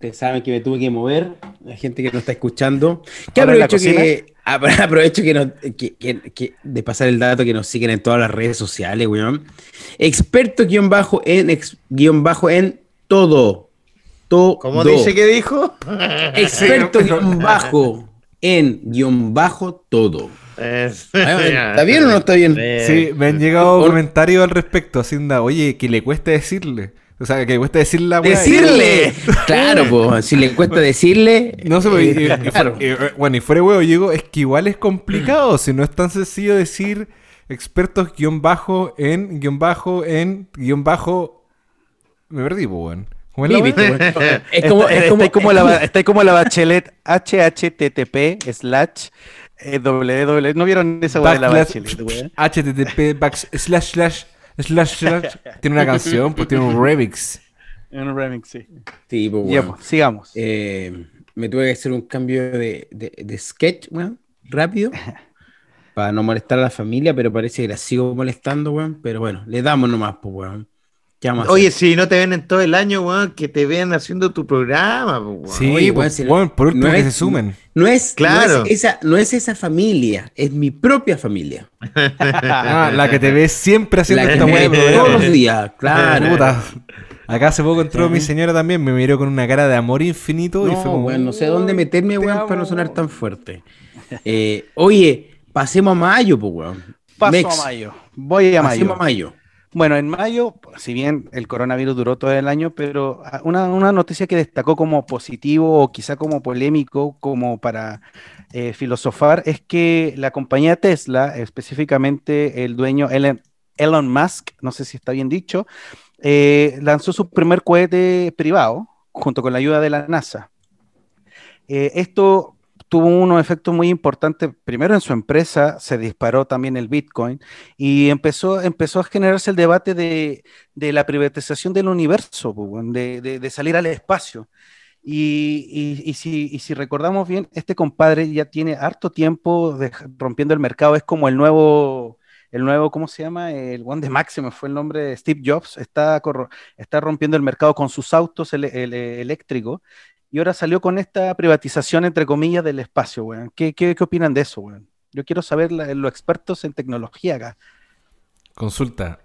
Ustedes saben que me tuve que mover, la gente que nos está escuchando. Que aprovecho que, <laughs> apro- aprovecho que, nos- que- que- que- de pasar el dato que nos siguen en todas las redes sociales, weón. Experto guion bajo en ex- guion bajo en todo. Todo. ¿Cómo dice que dijo? <laughs> Experto guion bajo en guion bajo todo. ¿Está bien o no está bien? Sí, me han llegado comentarios al respecto, Hacienda. Oye, que le cuesta decirle. O sea, que le cuesta decirle la weá. Decirle. Claro, pues, si le cuesta decirle. No sé, pues, y- y- eh, y- <laughs> claro. y- y- bueno, y fuera de huevo, llego, es que igual es complicado, si no es tan sencillo decir expertos guion bajo en guion bajo en guion bajo. Me perdí, pues, weón. ¿Cómo es la Sí. Es como, Está- es está como, ahí como la, <laughs> está ahí como la bachelet http slash eh, www. ¿No vieron esa weá de la Backslash- bachelet, weón? http back slash slash slash tiene una canción, pues tiene un remix. Un remix, sí. Sí, pues, Ya, weón. pues, sigamos. Eh, me tuve que hacer un cambio de, de- de sketch, weón, rápido. <laughs> Para no molestar a la familia, pero parece que la sigo molestando, weón. Pero bueno, le damos nomás, pues, weón. ¿Qué vamos a Oye, si no te ven en todo el año, weón, que te vean haciendo tu programa, pues, weón. Sí, Oye, weón, si weón, por último no que es- se sumen. no es, Claro. no es esa, no es esa familia, es mi propia familia. Ah, la que te ves siempre haciendo La que esta ve todos los días, claro. Puta. Acá hace poco entró mi señora también, me miró con una cara de amor infinito y No, fue como, weón, no sé dónde meterme, te weón, amo. para no sonar tan fuerte. Eh, oye, pasemos a mayo, pues, weón. Paso Mex, a mayo. Voy a mayo. Pasemos a mayo. Bueno, en mayo, si bien el coronavirus duró todo el año, pero ah, una, noticia que destacó como positivo o quizá como polémico, como para eh, filosofar, es que la compañía Tesla, específicamente el dueño Elon, Elon Musk, no sé si está bien dicho, eh, lanzó su primer cohete privado junto con la ayuda de la NASA. Eh, esto tuvo unos efectos muy importantes. Primero en su empresa se disparó también el Bitcoin y empezó, empezó a generarse el debate de, de la privatización del universo, de, de- de salir al espacio. Y, y- y si, y si recordamos bien, este compadre ya tiene harto tiempo de- rompiendo el mercado, es como el nuevo, el nuevo, ¿cómo se llama? El One de Máximo fue el nombre de Steve Jobs, está, está rompiendo el mercado con sus autos ele- ele- eléctricos y ahora salió con esta privatización, entre comillas, del espacio, weón. ¿Qué, qué, qué opinan de eso, weón? Yo quiero saber la- los expertos en tecnología acá. Consulta,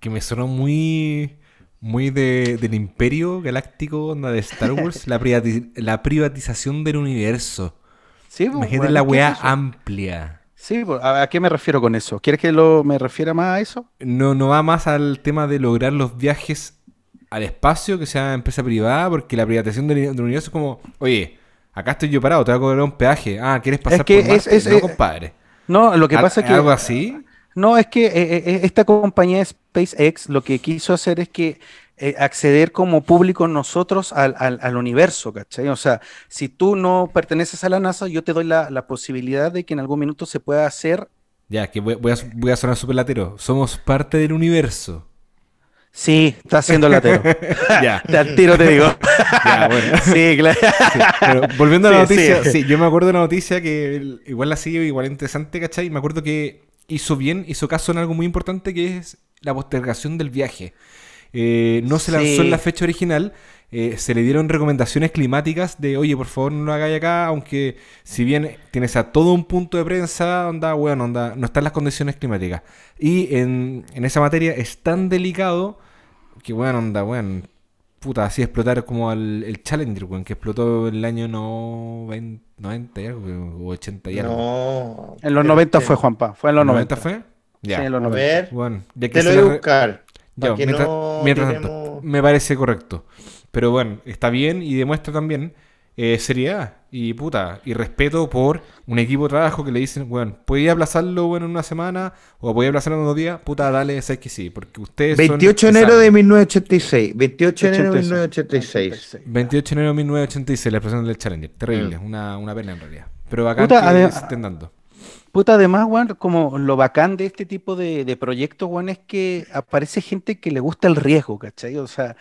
que me sonó muy, muy de, del imperio galáctico, onda de Star Wars, <laughs> la, privati- la privatización del universo. Sí, pues, Imagínate weón, la ¿qué es weá amplia. Sí, pues, ¿a, a qué me refiero con eso? ¿Quieres que lo, me refiera más a eso? No, no va más al tema de lograr los viajes al espacio, que sea empresa privada, porque la privatización del, del universo es como, oye, acá estoy yo parado, te voy a cobrar un peaje. Ah, ¿quieres pasar que por es- Marte? es- no, es- compadre. No, lo que pasa es que... ¿Algo así? No, es que eh, eh, esta compañía SpaceX lo que quiso hacer es que eh, acceder como público nosotros al, al- al universo, ¿cachai? O sea, si tú no perteneces a la NASA, yo te doy la, la posibilidad de que en algún minuto se pueda hacer. Ya, que voy, voy a, voy a sonar súper latero. Somos parte del universo. Sí, está haciendo el latero. <laughs> ya. Te al tiro te digo. Ya, bueno. <laughs> Sí, claro. Sí, pero volviendo a la Sí, noticia, sí. sí. yo me acuerdo de una noticia que igual la sigue, igual interesante, ¿cachai? Me acuerdo que hizo bien, hizo caso en algo muy importante que es la postergación del viaje. Eh, no se lanzó en la fecha original. Eh, se le dieron recomendaciones climáticas de, oye, por favor no lo hagáis acá, aunque si bien tienes a todo un punto de prensa, onda, bueno, onda, no están las condiciones climáticas. Y en, en esa materia es tan delicado que, bueno, onda, bueno, puta, así explotar como el, el Challenger, weón, que explotó en el año 90, 90 y algo, o 80 y algo. No. En los 90 fue Juanpa, fue en los 90. fue? Ya. Sí, en los A 90. ver, Bueno, ya que te lo voy a buscar. que mientras, no mientras tiremos- tanto, me parece correcto. Pero bueno, está bien y demuestra también eh, seriedad y puta, y respeto por un equipo de trabajo que le dicen, bueno, podía aplazarlo bueno, en una semana o podía aplazarlo en unos días, puta, dale, sabes que sí, porque ustedes son 28 de enero de saben. 1986. 28 de enero de 86. 1986. 28 de enero de 1986, la expresión del Challenger. Terrible, Mm. una, una pena en realidad. Pero bacán Puta, que se estén dando. Puta, además, weón, como lo bacán de este tipo de, de proyectos, weón, es que aparece gente que le gusta el riesgo, ¿cachai? O sea,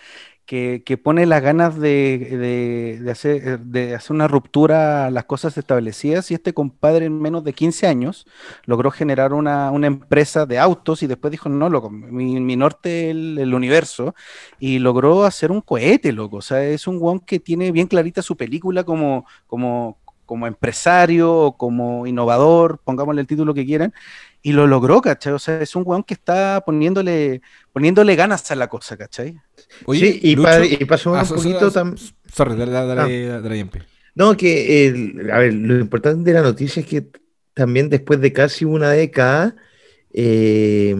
que, pone las ganas de, de- hacer, de hacer una ruptura a las cosas establecidas y este compadre en menos de 15 años logró generar una, una empresa de autos y después dijo, no, loco, mi, norte el, universo y logró hacer un cohete, loco. O sea, es un weón que tiene bien clarita su película como, como, como empresario como innovador, pongámosle el título que quieran, y lo logró, ¿cachai? O sea, es un weón que está poniéndole, poniéndole ganas a la cosa, ¿cachai? sí, y, Lucho- pa- y pasó Ah, un so- poquito so- tam- Sorry, dale, dale, Ah. dale. No, que el- a ver, lo importante de la noticia es que también después de casi una década, eh,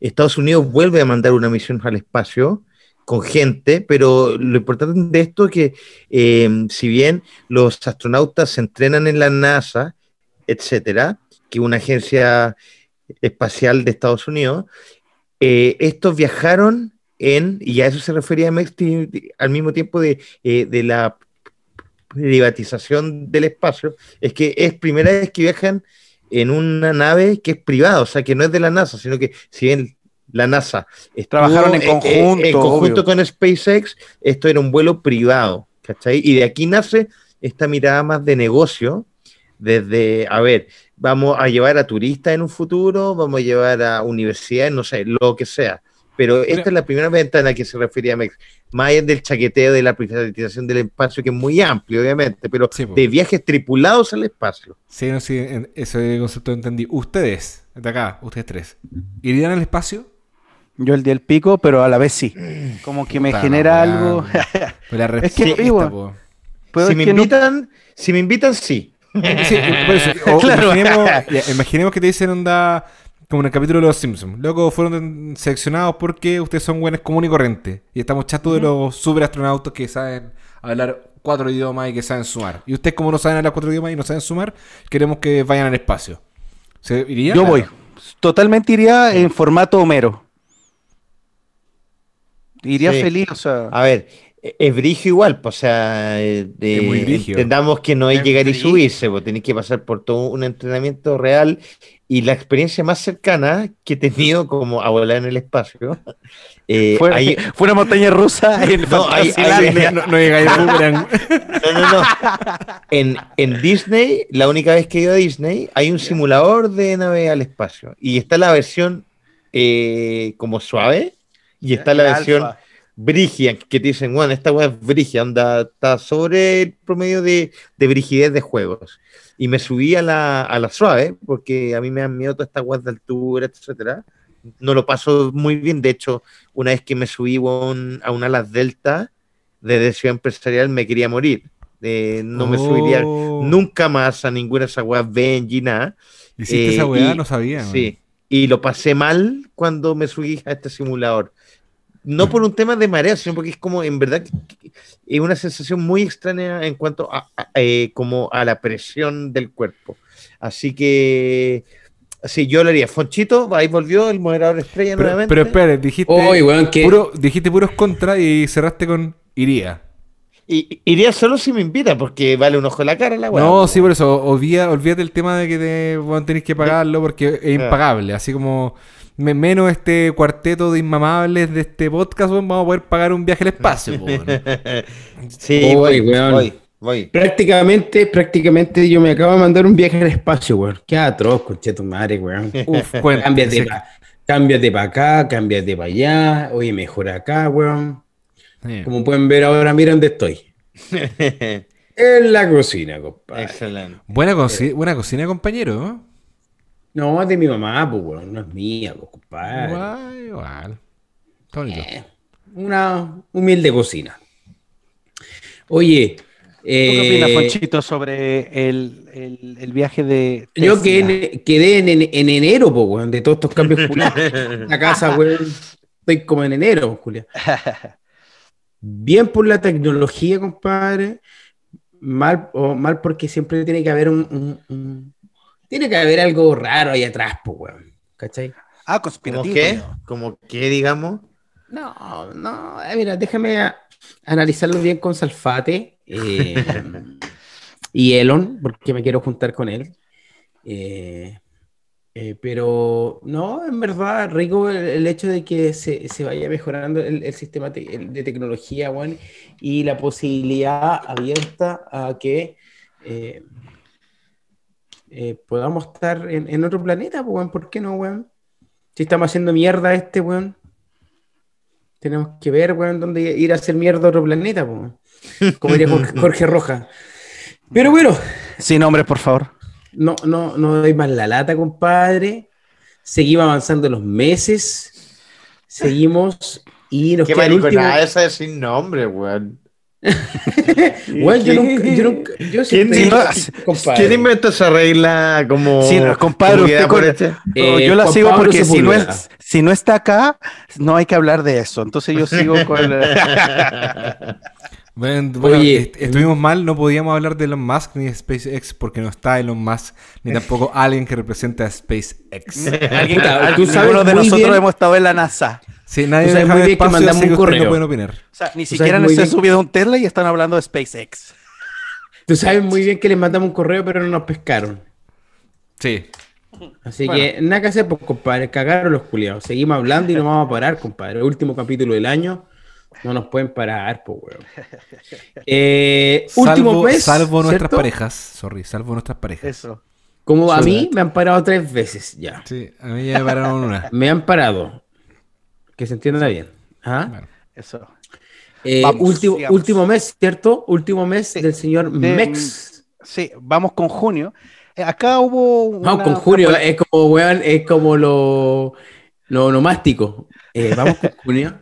Estados Unidos vuelve a mandar una misión al espacio con gente, pero lo importante de esto es que eh, si bien los astronautas se entrenan en la NASA, etcétera, que una agencia espacial de Estados Unidos, eh, estos viajaron en, y a eso se refería al mismo tiempo de, eh, de la privatización del espacio, es que es primera vez que viajan en una nave que es privada, o sea, que no es de la NASA, sino que si bien la NASA estuvo, Trabajaron en eh, conjunto, en conjunto obvio. con SpaceX, esto era un vuelo privado, ¿cachai? Y de aquí nace esta mirada más de negocio, desde, a ver, vamos a llevar a turistas en un futuro, vamos a llevar a universidades, no sé, lo que sea. Pero esta Mira. es la primera ventana que se refería a Mex, más allá del chaqueteo de la privatización del espacio, que es muy amplio, obviamente, pero Sí, de viajes tripulados al espacio. Sí, no, sí, ese concepto entendí. Ustedes, de acá, ustedes tres, ¿irían al espacio? Yo el día del pico, pero a la vez sí. Como que me genera algo. <laughs> la Es que, po. Pero si es me que no- invitan, si me invitan, sí. <laughs> Sí, por eso, <laughs> o Claro. imaginemos, <laughs> ya, imaginemos que te dicen onda como en el capítulo de los Simpsons. Luego fueron seleccionados porque ustedes son buenos comunes y corrientes. Y estamos chatos de los superastronautas que saben hablar cuatro idiomas y que saben sumar. Y ustedes como no saben hablar cuatro idiomas y no saben sumar, queremos que vayan al espacio. Yo voy. Totalmente iría en formato Homero. Iría Sí. feliz, o sea. A ver, es brigio igual, pues, o sea, eh, de- muy brígido. entendamos que no es Es llegar y subirse, pues tenéis que pasar por todo un entrenamiento real y la experiencia más cercana que he tenido como a volar en el espacio. <laughs> eh, fue, hay- <laughs> fue una montaña rusa <laughs> en No, hay- hay- No, no boomerang. No, no, no. En, en Disney, la única vez que he ido a Disney, hay un simulador de nave al espacio. Y está la versión eh, como suave y está la versión alfa. Brigia, que te dicen, bueno, esta weá es brigia, anda, está sobre el promedio de, de brigidez de juegos. Y me subí a la, a la suave, porque a mí me dan miedo todas estas weas de altura, etcétera. No lo paso muy bien. De hecho, una vez que me subí weón, a una alas delta de Ciudad Empresarial, me quería morir. Eh, no me subiría Oh. nunca más a ninguna de esas weas Benji, nada. ¿Hiciste Eh, esa weá? No sabía. Sí, y lo pasé mal cuando me subí a este simulador. No por un tema de marea, sino porque es como, en verdad, es una sensación muy extraña en cuanto a, a- eh, como a la presión del cuerpo. Así que, sí, yo lo haría. Fonchito, ahí volvió el moderador estrella Pero, nuevamente. pero espere, dijiste, puro, dijiste puros contra y cerraste con iría. Y, iría solo si me invita, porque vale un ojo en la cara la weá. No, sí, por eso. Olvida, olvídate el tema de que te, bueno, tenés que pagarlo porque es impagable. Así como me- menos este cuarteto de inmamables de este podcast, weón, vamos a poder pagar un viaje al espacio. <laughs> weón. Sí, Oy, voy, weón. voy, voy. Prácticamente, prácticamente yo me acabo de mandar un viaje al espacio, weón. Qué atroz, conche tu madre, weón. <laughs> Uf, cuéntame. Cámbiate, Sí. pa- cámbiate para acá, cámbiate para allá, oye, mejor acá, weón. Sí. Como pueden ver ahora, mira dónde estoy. <laughs> En la cocina, compadre. Excelente. Buena, coci- buena cocina, compañero. ¿No? Es de mi mamá, pues, weón, no es mía, pues, compadre. Igual, igual. Está bonito. Eh, una humilde cocina. Oye, ¿Tú ¿Qué opinas, eh, Fonchito, sobre el, el- el viaje de yo quedé, quedé en, en- en enero, pues, weón, de todos estos cambios. <laughs> La casa, weón, estoy como en enero, Julia. <laughs> Bien por la tecnología, compadre. Mal, o mal porque siempre tiene que haber un, un- un- Tiene que haber algo raro ahí atrás, pues, weón. ¿Cachai? Ah, ¿Cómo conspirativo. qué? ¿Cómo qué, digamos? No, no, eh, mira, déjame a- analizarlo bien con Salfate <laughs> eh, y Elon, porque me quiero juntar con él. Eh, eh, pero no, en verdad, rico el, el hecho de que se, se vaya mejorando el, el sistema te- el de tecnología, weón, y la posibilidad abierta a que eh, podamos estar en, en otro planeta, pues, weón, ¿por qué no, weón? Si estamos haciendo mierda este, weón. Tenemos que ver, weón, dónde ir a hacer mierda a otro planeta, po, weón. como diría Jorge, <laughs> Jorge Roja. Pero bueno, Sin nombres, por favor. no, no, no doy más la lata, compadre. Seguimos avanzando los meses. Seguimos y nos Qué queda el último. esa de sin nombre, weón. <laughs> Weón, yo nunca, yo nunca, yo ¿Quién. ¿Quién inventó esa regla como... Sí, no, compadre, usted por este? No, Eh, yo la sigo Pablo porque si no, es, si no está acá, no hay que hablar de eso. Entonces yo sigo con... Bueno, <laughs> bueno, Oye, est- estuvimos mal, no podíamos hablar de Elon Musk ni de SpaceX porque no está Elon Musk, ni tampoco alguien que representa a SpaceX. <laughs> Alguien, tú ninguno sabes de nosotros bien- hemos estado en la NASA. Sí, nadie Tú sabes deja muy bien que espacio, mandamos que un ustedes no correo. pueden opinar. O sea, ni siquiera he bien- subido a un Tesla y están hablando de SpaceX. Tú sabes muy bien que les mandamos un correo, pero no nos pescaron. Sí. Así Bueno. que nada que hacer, pues, compadre. Cagaron los culiados. Seguimos hablando y no vamos a parar, compadre. Último capítulo del año. No nos pueden parar, pues, weón. <laughs> Eh, último mes. salvo nuestras ¿cierto? parejas, sorry, salvo nuestras parejas. Eso. Como a mí me han parado tres veces ya. Sí, a mí ya me pararon una. <laughs> Me han parado. Que se entienda bien. ¿Ah? Bueno. Eso. Eh, Vamos, último, último mes, ¿cierto? Último mes del señor De- Mex. Sí, vamos con junio. Eh, acá hubo. Vamos una- con junio. una- Es como, weón, es como lo, lo onomástico. Eh, vamos con <laughs> junio.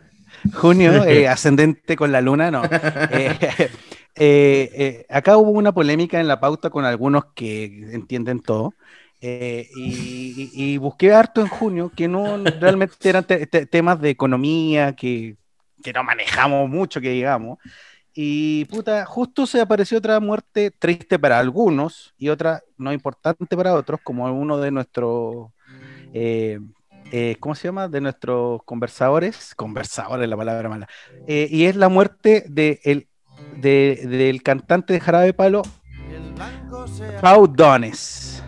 Junio, <laughs> eh, ascendente con la luna, no. Eh, <laughs> eh, eh, acá hubo una polémica en la pauta con algunos que entienden todo. Eh, y, y- y busqué harto en junio que no realmente eran te- te- temas de economía que, que no manejamos mucho, que digamos. Y puta, justo se apareció otra muerte triste para algunos y otra no importante para otros, como uno de nuestros eh, eh, ¿cómo se llama? De nuestros conversadores, conversadores la palabra mala, Eh, y es la muerte de el, de- del cantante de Jarabe Palo, Pau Dones,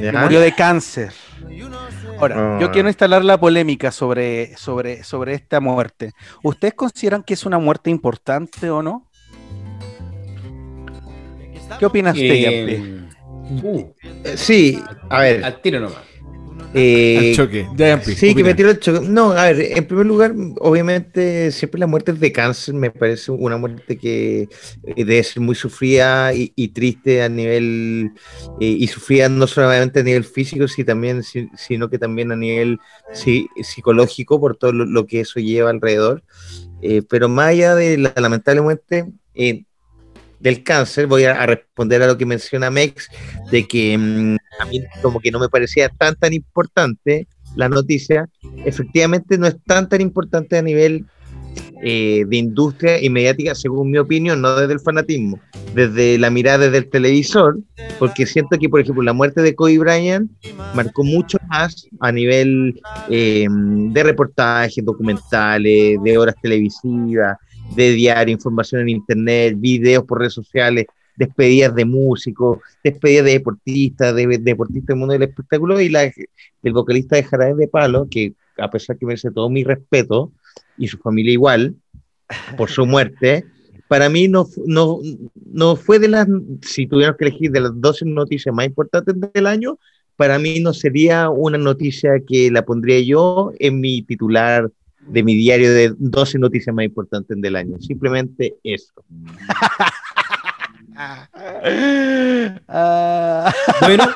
murió de cáncer. Ahora, Ah. yo quiero instalar la polémica sobre, sobre, sobre esta muerte. ¿Ustedes consideran que es una muerte importante o no? ¿Qué opinas uh, Eh, Sí, a ver. al tiro nomás. Eh, Al choque. Ya, Sí, que me tiró el choque. No, a ver, en primer lugar, obviamente, siempre las muertes de cáncer me parece una muerte que eh, debe ser muy sufrida y, y triste a nivel, eh, y sufrida no solamente a nivel físico, si también, si- sino que también a nivel sí, psicológico por todo lo, lo que eso lleva alrededor. Eh, pero más allá de la lamentable muerte eh, del cáncer, voy a, responder a lo que menciona Mex, de que mm, a mí como que no me parecía tan tan importante la noticia, efectivamente no es tan tan importante a nivel eh, de industria y mediática, según mi opinión, no desde el fanatismo, desde la mirada desde el televisor, porque siento que, por ejemplo, la muerte de Kobe Bryant marcó mucho más a nivel eh, de reportajes, documentales, de horas televisivas, de diario, información en internet, videos por redes sociales, despedidas de músicos, despedidas de deportistas, de, de deportistas del mundo del espectáculo y la, del vocalista de Jarabe de Palo, que a pesar que merece todo mi respeto, y su familia igual, por su muerte, para mí no, no, no fue de las, si tuviéramos que elegir de las 12 noticias más importantes del año, para mí no sería una noticia que la pondría yo en mi titular de mi diario de 12 noticias más importantes del año. Simplemente eso. Ah. Bueno, <laughs>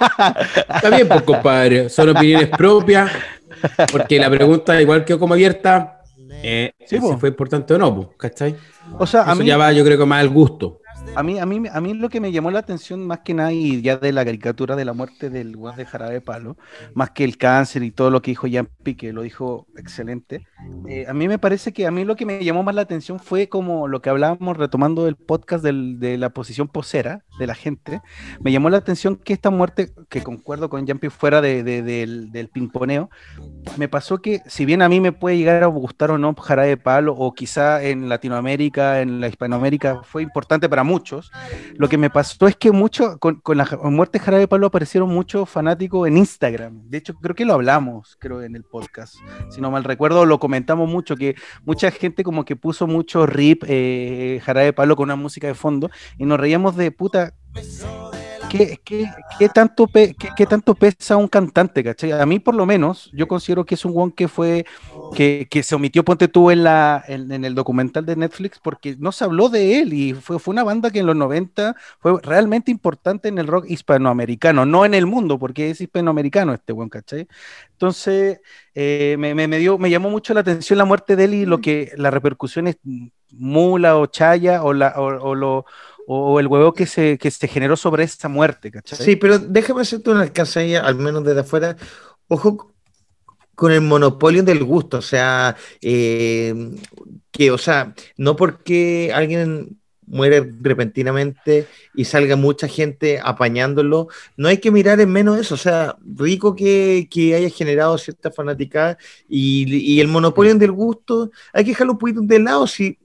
está bien, pues, compadre. Son opiniones propias. Porque la pregunta, igual quedó como abierta, eh, si fue importante o no, pues, ¿cachai? O sea, a Eso mí, ya va, yo creo que más al gusto. A mí, a mí, a mí lo que me llamó la atención más que nada, y ya de la caricatura de la muerte del weón de Jarabe de Palo, más que el cáncer y todo lo que dijo Yampi, que lo dijo excelente, eh, a mí me parece que a mí lo que me llamó más la atención fue como lo que hablábamos retomando el podcast del- de la posición posera de la gente, me llamó la atención que esta muerte, que concuerdo con Yampi fuera de- de- del, del pimponeo, me pasó que si bien a mí me puede llegar a gustar o no Jarabe de Palo, o quizá en Latinoamérica, en la Hispanoamérica, fue importante para muchos, lo que me pasó es que mucho, con, la muerte de Jarabe de Palo aparecieron muchos fanáticos en Instagram. De hecho, creo que lo hablamos, creo, en el podcast. Si no mal recuerdo, lo comentamos mucho, que mucha gente como que puso mucho rip eh, Jarabe Palo con una música de fondo, y nos reíamos de puta. ¿Qué, qué, qué tanto qué- qué tanto pesa un cantante, cachai? A mí, por lo menos, yo considero que es un one que fue, que, que se omitió, ponte tú, en, la, en, en el documental de Netflix, porque no se habló de él, y fue, fue una banda que en los 90 fue realmente importante en el rock hispanoamericano, no en el mundo, porque es hispanoamericano este one, ¿cachai? Entonces, eh, me, me, me dio, me llamó mucho la atención la muerte de él y lo que, las repercusiones mula o chaya, o, la, o, o lo o el huevo que se, que se generó sobre esta muerte, ¿cachai? Sí, pero déjame hacerte una alcance ahí, al menos desde afuera. Ojo con el monopolio del gusto, o sea, eh, que, o sea, no porque alguien muere repentinamente y salga mucha gente apañándolo, no hay que mirar en menos eso, o sea, rico que, que haya generado cierta fanaticada y, y el monopolio del gusto, hay que dejarlo un poquito de lado, si,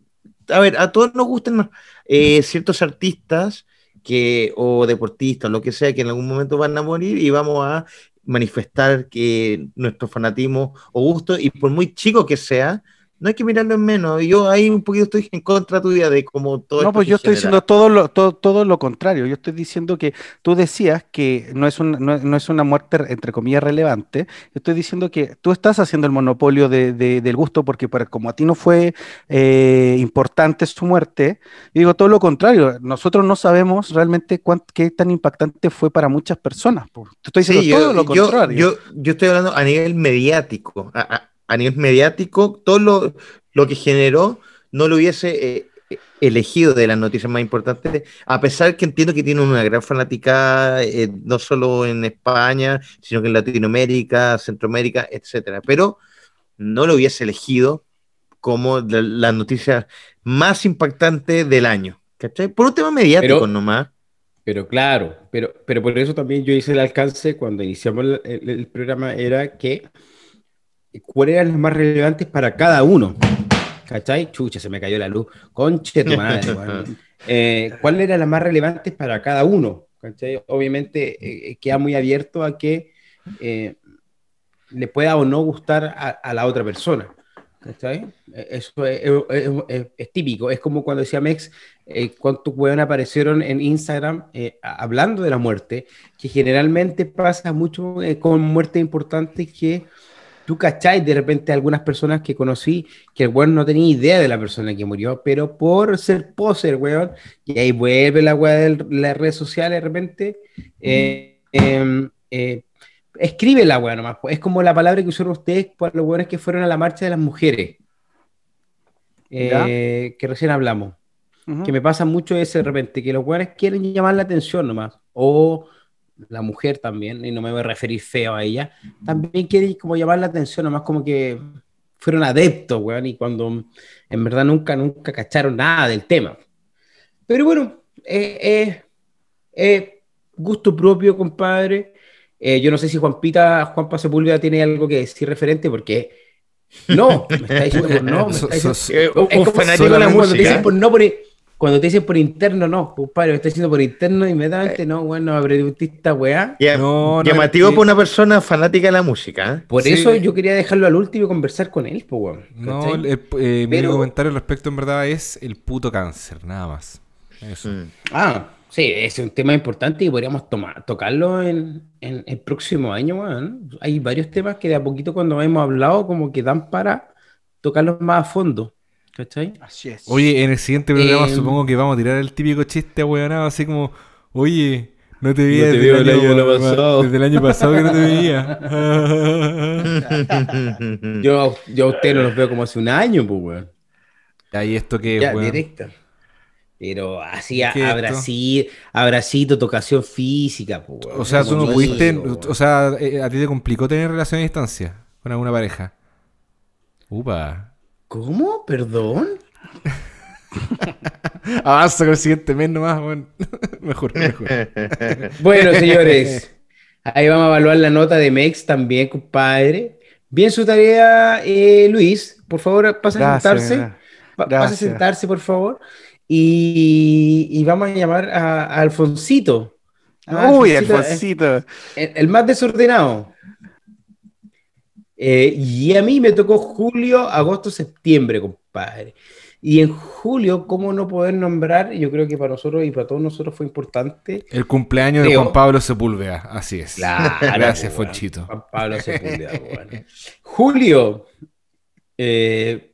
a ver, a todos nos gustan eh, ciertos artistas, que, o deportistas, lo que sea, que en algún momento van a morir y vamos a manifestar que nuestro fanatismo o gusto, y por muy chico que sea, no hay que mirarlo en menos. Yo ahí un poquito estoy en contra tuya de como todo No, pues yo estoy genera. diciendo todo lo, todo, todo lo contrario. Yo estoy diciendo que tú decías que no es, un- no, no es una muerte, entre comillas, relevante. Yo estoy diciendo que tú estás haciendo el monopolio de- de- del gusto porque para, como a ti no fue eh, importante su muerte, yo digo todo lo contrario. Nosotros no sabemos realmente cuán- qué tan impactante fue para muchas personas. Te estoy diciendo Sí, todo yo, lo yo- contrario. yo- yo estoy hablando a nivel mediático. A, a- a nivel mediático, todo lo, lo que generó no lo hubiese eh, elegido de las noticias más importantes, a pesar que entiendo que tiene una gran fanática, eh, no solo en España, sino que en Latinoamérica, Centroamérica, etcétera. Pero no lo hubiese elegido como la, la noticia más impactante del año. ¿cachai? Por un tema mediático Pero- nomás. Pero claro, pero, pero por eso también yo hice el alcance cuando iniciamos el, el- el programa, era que cuáles eran las más relevantes para cada uno. ¿Cachai? Chucha, se me cayó la luz. Conche tu madre, <laughs> weón. Eh, ¿Cuáles eran las más relevantes para cada uno? ¿Cachai? Obviamente eh, queda muy abierto a que eh, le pueda o no gustar a, a la otra persona. ¿Cachai? Eh, Eso es, es- es- es típico. Es como cuando decía Mex, eh, cuántos weón aparecieron en Instagram eh, hablando de la muerte, que generalmente pasa mucho eh, con muertes importantes que tú cachai de repente algunas personas que conocí que el weón no tenía idea de la persona que murió, pero por ser poser, weón, y ahí vuelve la weá de las redes sociales de repente, eh, eh, eh, escribe la weá nomás. pues. Es como la palabra que usaron ustedes para los weones que fueron a la marcha de las mujeres, eh, que recién hablamos Ujú. que me pasa mucho ese de repente, que los weones quieren llamar la atención nomás, o la mujer también, y no me voy a referir feo a ella, también quieren como llamar la atención nomás como que fueron adeptos, weón, y cuando en verdad nunca, nunca cacharon nada del tema. Pero bueno, eh, eh, eh, gusto propio, compadre. Eh, yo no sé si Juanpita, Juanpa Sepúlveda tiene algo que decir referente, porque no, me está diciendo por no, me So- <laughs> está diciendo- so- Eh, un es como fanático de la cuando te dicen música. por no por cuando te dicen por interno, no, compadre, me está diciendo por interno inmediatamente, no, bueno, esta weá. Ya- No, no, llamativo para una persona fanática de la música. ¿eh? Por Sí. eso yo quería dejarlo al último y conversar con él, pues weón. No, eh, mi Pero- comentario al respecto en verdad es el puto cáncer, nada más. Eso. Mm. Ah, sí, es un tema importante y podríamos tomar, tocarlo en, en el próximo año, weón. Hay varios temas que de a poquito cuando hemos hablado como que dan para tocarlos más a fondo. ¿Cachai? Así es. Oye, en el siguiente programa Eh, supongo que vamos a tirar el típico chiste weonado, así como, oye, no te veía No te el año pasado". desde el año pasado que no te veía. <laughs> Yo, a- yo a ustedes no los veo como hace un año, pues, weón. Ahí esto que Ya, weón. directa. Pero así a, tocación física, pues, weón. O sea, tú no pudiste, o sea, eh, a ti te complicó tener relación a distancia con alguna pareja. Upa. ¿Cómo? ¿Perdón? <laughs> Avanza con el siguiente mes nomás, weón. <laughs> mejor, mejor. <laughs> Bueno, señores, ahí vamos a evaluar la nota de Mex también, compadre. Bien su tarea, eh, Luis. Por favor, pasa a sentarse. Pa- Pasa a sentarse, por favor. Y, y vamos a llamar a, a Alfonsito. Ah, Uy, Alfonsito, eh, Alfonsito. el, el más desordenado. Eh, y a mí me tocó julio, agosto, septiembre, compadre. Y en julio, ¿cómo no poder nombrar? Yo creo que para nosotros y para todos nosotros fue importante. El cumpleaños de. Juan Pablo Sepúlveda, así es. Claro, Gracias, weón. Fonchito. Juan Pablo Sepúlveda, weón. Julio, eh,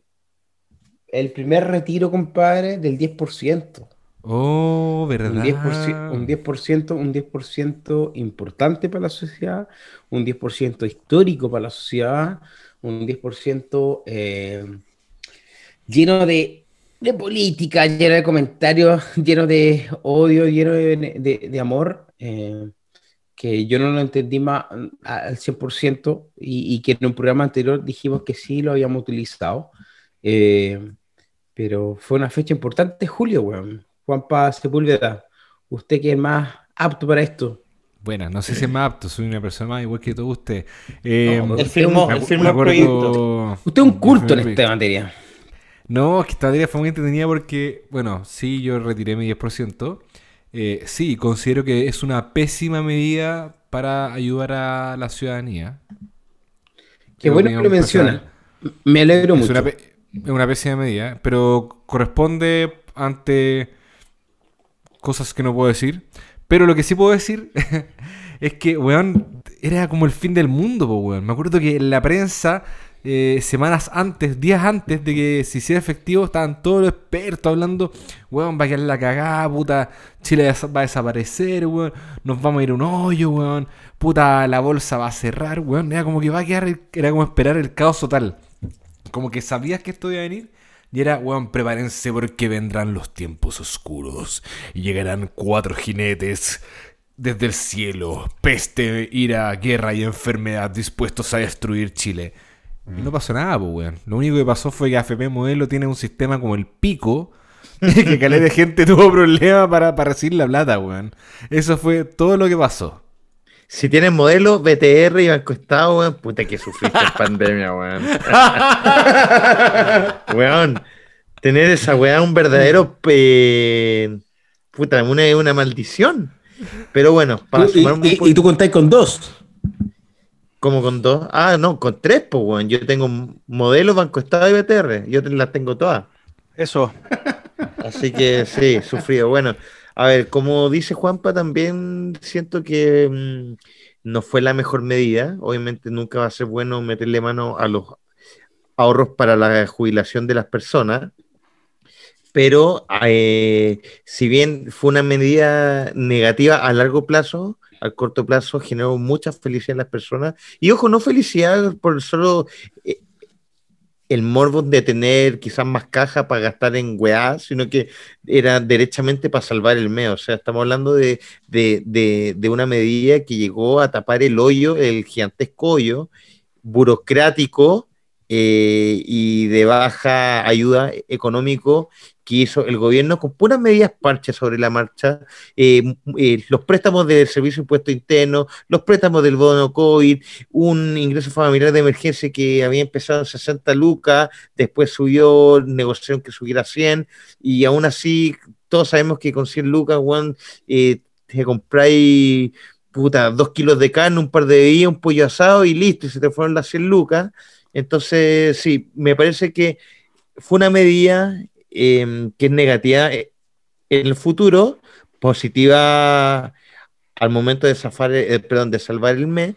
el primer retiro, compadre, del 10%. Oh, Un verdad. 10%, un 10%, un 10% importante para la sociedad, un 10% histórico para la sociedad, un 10% eh, lleno de, de política, lleno de comentarios, <laughs> lleno de odio, lleno de, de- de amor, eh, que yo no lo entendí más mm, al 100% y, y que en un programa anterior dijimos que sí lo habíamos utilizado. Eh, pero fue una fecha importante, julio, weón. Juanpa Sepúlveda, usted que es más apto para esto. Bueno, no sé si es más apto, soy una persona más igual que todos ustedes. Eh, No, Él firmó, me él firmó el proyecto. Usted es un culto en esta materia. No, es que esta materia fue muy entretenida porque, bueno, sí, yo retiré mi 10%. Eh, sí, considero que es una pésima medida para ayudar a la ciudadanía. Qué bueno que lo menciona. Me alegro Es mucho. una, es una pésima medida, pero corresponde ante cosas que no puedo decir. Pero lo que sí puedo decir <laughs> es que, weón, era como el fin del mundo, po, weón. Me acuerdo que en la prensa, eh, semanas antes, días antes de que se hiciera efectivo, estaban todos los expertos hablando, weón, va a quedar la cagada, puta, Chile va a- desaparecer, weón, nos vamos a ir un hoyo, weón, puta, la bolsa va a cerrar, weón. Era como que va a quedar, era como esperar el caos total. Como que sabías que esto iba a venir. Y era, weón, prepárense porque vendrán los tiempos oscuros. Y llegarán cuatro jinetes desde el cielo. Peste, ira, guerra y enfermedad dispuestos a destruir Chile. Y no pasó nada, pues, weón. Lo único que pasó fue que AFP Modelo tiene un sistema como el pico. <laughs> que caleta de gente tuvo problemas para, para recibir la plata, weón. Eso fue todo lo que pasó. Si tienes modelo, BTR y Banco Estado, weón, puta que sufriste en pandemia, weón. <laughs> weón, tener esa weá es un verdadero eh, puta, una, una maldición. Pero bueno, para y, sumar un y- y tú contáis con dos. como con dos, ah, no, con tres, pues weón. Yo tengo modelo, Banco Estado y BTR. Yo las tengo todas. Eso. Así que sí, sufrido. Bueno, a ver, como dice Juanpa, también siento que mm, no fue la mejor medida. Obviamente nunca va a ser bueno meterle mano a los ahorros para la jubilación de las personas. Pero eh, si bien fue una medida negativa a largo plazo, al corto plazo generó mucha felicidad en las personas. Y ojo, no felicidad por solo el morbo de tener quizás más caja para gastar en weá, sino que era derechamente para salvar el medio. O sea, estamos hablando de, de, de, de una medida que llegó a tapar el hoyo, el gigantesco hoyo burocrático eh, y de baja ayuda económico que hizo el gobierno con puras medidas parches sobre la marcha, eh, eh, los préstamos del Servicio de Impuesto Interno, los préstamos del bono COVID, un ingreso familiar de emergencia que había empezado en 60 lucas, después subió, negociación que subiera a 100, y aún así todos sabemos que con 100 lucas, Juan, eh, te compráis puta, dos kilos de carne, un par de bebidas, un pollo asado y listo, y se te fueron las 100 lucas. Entonces, sí, me parece que fue una medida eh, que es negativa eh, en el futuro, positiva al momento de, zafar, eh, perdón, de salvar el mes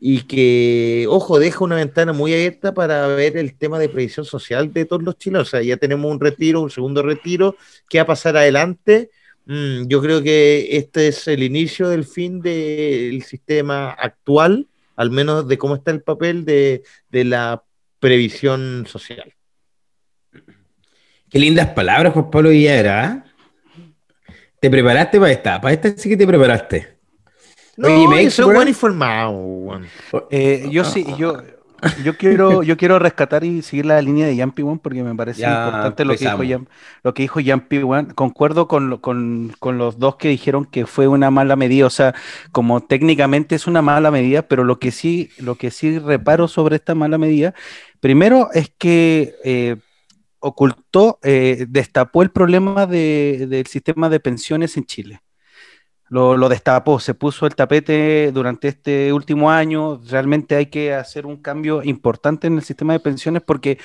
y que, ojo, deja una ventana muy abierta para ver el tema de previsión social de todos los chilenos. O sea, ya tenemos un retiro, un segundo retiro, ¿qué va a pasar adelante? Mm, yo creo que este es el inicio del fin del sistema actual, al menos de cómo está el papel de, de la previsión social. Qué lindas palabras, Juan Pablo Villagra. ¿eh? ¿Te preparaste para esta? Para esta sí que te preparaste. No, Oye, soy buen informado. Eh, yo sí, yo, yo quiero, yo quiero rescatar y seguir la línea de Yampi One porque me parece importante lo que, dijo Yam, lo que dijo Yampi One. Concuerdo con, con, con, los dos que dijeron que fue una mala medida. O sea, como técnicamente es una mala medida, pero lo que sí, lo que sí reparo sobre esta mala medida, primero es que eh, ocultó, eh, destapó el problema del sistema de pensiones en Chile. Lo, destapó, se puso el tapete durante este último año. Realmente hay que hacer un cambio importante en el sistema de pensiones porque,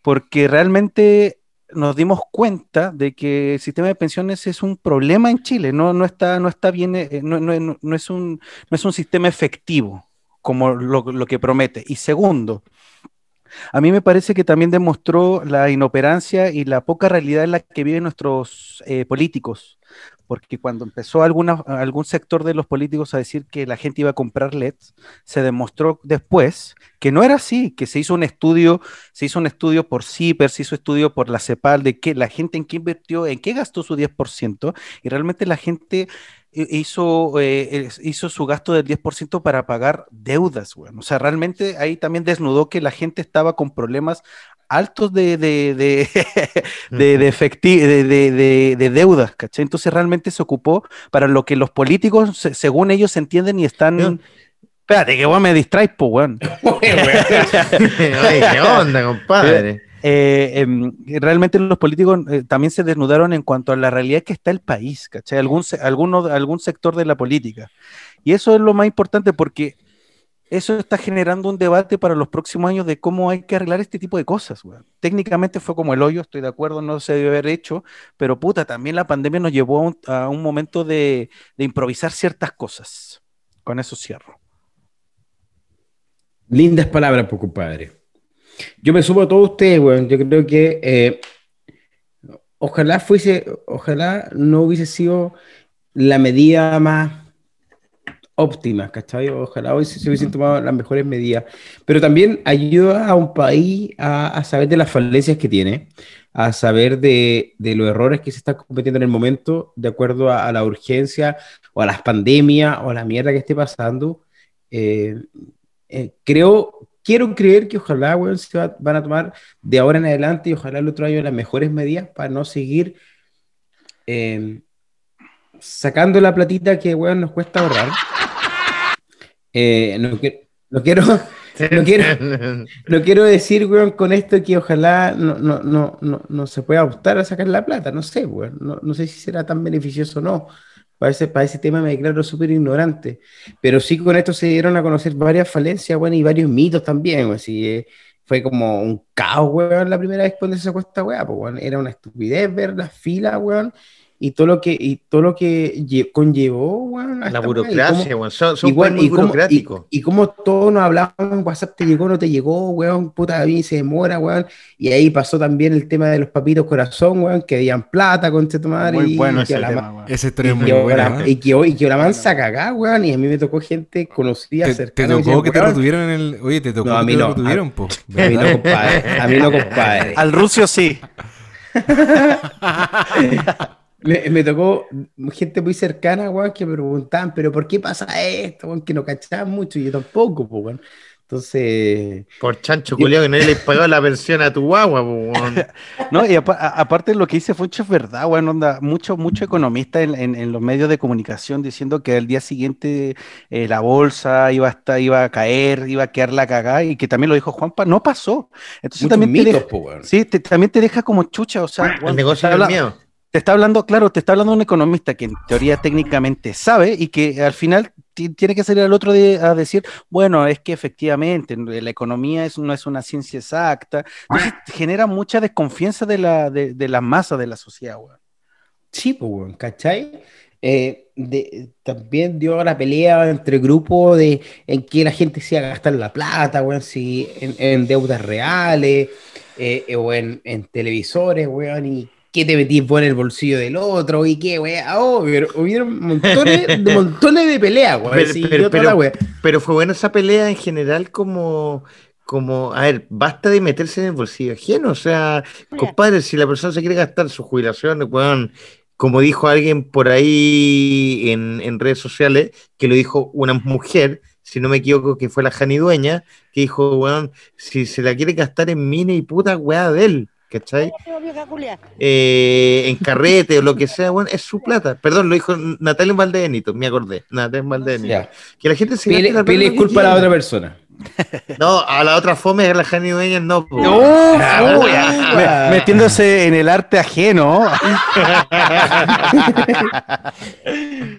porque realmente nos dimos cuenta de que el sistema de pensiones es un problema en Chile, no, no, está, no está bien, eh, no, no, es un, no es un sistema efectivo como lo, lo que promete. Y segundo, a mí me parece que también demostró la inoperancia y la poca realidad en la que viven nuestros eh, políticos, porque cuando empezó alguna, algún sector de los políticos a decir que la gente iba a comprar LEDs, se demostró después que no era así, que se hizo un estudio, se hizo un estudio por CIPER, se hizo estudio por la CEPAL, de que la gente en qué invirtió, en qué gastó su 10%, y realmente la gente hizo, eh, hizo su gasto del 10% para pagar deudas. O sea, realmente ahí también desnudó que la gente estaba con problemas altos de, de, <laughs> de, de, de, de, deudas, ¿cachai? Entonces realmente se ocupó para lo que los políticos, según ellos, entienden y están... Espérate, que weón me distraes, pues, weón. <laughs> ¿Qué onda, compadre? Eh, em, realmente los políticos eh, también se desnudaron en cuanto a la realidad que está el país, ¿cachai? Algún, alguno, algún sector de la política. Y eso es lo más importante porque eso está generando un debate para los próximos años de cómo hay que arreglar este tipo de cosas. Técnicamente fue como el hoyo, estoy de acuerdo, no se debe haber hecho, pero puta, también la pandemia nos llevó a un, momento de, improvisar ciertas cosas. Con eso cierro. Lindas palabras, por compadre. Yo me sumo a todos ustedes, weón. Yo creo que eh, ojalá fuese, ojalá no hubiese sido la medida más óptima, ¿cachai? Ojalá hoy se, hubiesen tomado las mejores medidas. Pero también ayuda a un país a, saber de las falencias que tiene, a saber de, los errores que se están cometiendo en el momento, de acuerdo a, la urgencia o a las pandemias o a la mierda que esté pasando. Eh, eh, creo quiero creer que ojalá, weón, se van a tomar de ahora en adelante y ojalá el otro año las mejores medidas para no seguir em, sacando la platita que, weón, nos cuesta ahorrar. Eh, no, quiero... No quiero, <laughs> <laughs> no quiero decir, weón, con esto que ojalá no, no, no, no, se pueda optar a sacar la plata, no sé, weón, no, no sé si será tan beneficioso o no, para ese, para ese tema me declaro súper ignorante. Pero sí con esto se dieron a conocer varias falencias, bueno, y varios mitos también, así, eh, fue como un caos, weón, la primera vez cuando se sacó esta weá, pues, weón, era una estupidez ver las filas, weón, y todo lo que, y todo lo que conllevó, La burocracia, weón. Son, igual, muy burocráticos. Y, como todos nos hablaban, WhatsApp te llegó, no te llegó, weón, puta, a mí se demora, weón. Y ahí pasó también el tema de los papitos corazón, weón, que habían plata con este tomar. Muy y, bueno ese tema, Ese es muy bueno. Y que, y que la mansa cagá, weón, y a mí me tocó gente conocida te, cercana. Te tocó que te retuvieron en el... Oye, te tocó no, a mí que no, te retuvieron, po. <laughs> A mí no, compadre. A mí no, compadre. Al rucio sí. <laughs> Me, tocó gente muy cercana, weón, que me preguntaban, pero ¿por qué pasa esto, weón? Que no cachaban mucho y yo tampoco, pues, weón. Entonces. Por chancho culiado que no le pagó la versión a tu guagua, weón. <laughs> no, y aparte lo que hice fue es verdad, weón, onda, mucho, mucho economista en, los medios de comunicación diciendo que el día siguiente eh, la bolsa iba a estar, iba a caer, iba a quedar la cagada, y que también lo dijo Juanpa, no pasó. Entonces también te deja, sí, también te deja como chucha, o sea, el negocio del miedo te está hablando, claro, te está hablando un economista que en teoría técnicamente sabe y que al final tiene que salir al otro día a decir, bueno, es que efectivamente la economía no es una ciencia exacta. Genera mucha desconfianza de la, de, la masa de la sociedad, Sí, pues, weón, ¿cachai? Eh, de- también dio la pelea entre grupos de en que la gente se iba a gastar la plata, weón, si en, en deudas reales, eh, eh, o en, en televisores, weón, y qué te metís vos en el bolsillo del otro, y qué, weón, oh, pero hubieron montones, <laughs> de montones de peleas, weón, Pero- sí, weá. Pero fue buena esa pelea en general como, como, a ver, basta de meterse en el bolsillo ajeno. O sea, compadre, si la persona se quiere gastar su jubilación, weón, como dijo alguien por ahí en, en redes sociales, que lo dijo una mujer, si no me equivoco, que fue la Jani Dueña, que dijo, weón, si se la quiere gastar en mina y puta weá de él, ¿cachai? Eh, en carrete o lo que sea, weón, es su plata. Perdón, lo dijo Natalia Valdebenito, me acordé. Natalia Valdebenito. Ya. Que la gente se Pide, la que disculpa a la otra persona. No, a la otra fome es la Jani Dueñas, no. No, uy, me- metiéndose en el arte ajeno. <laughs>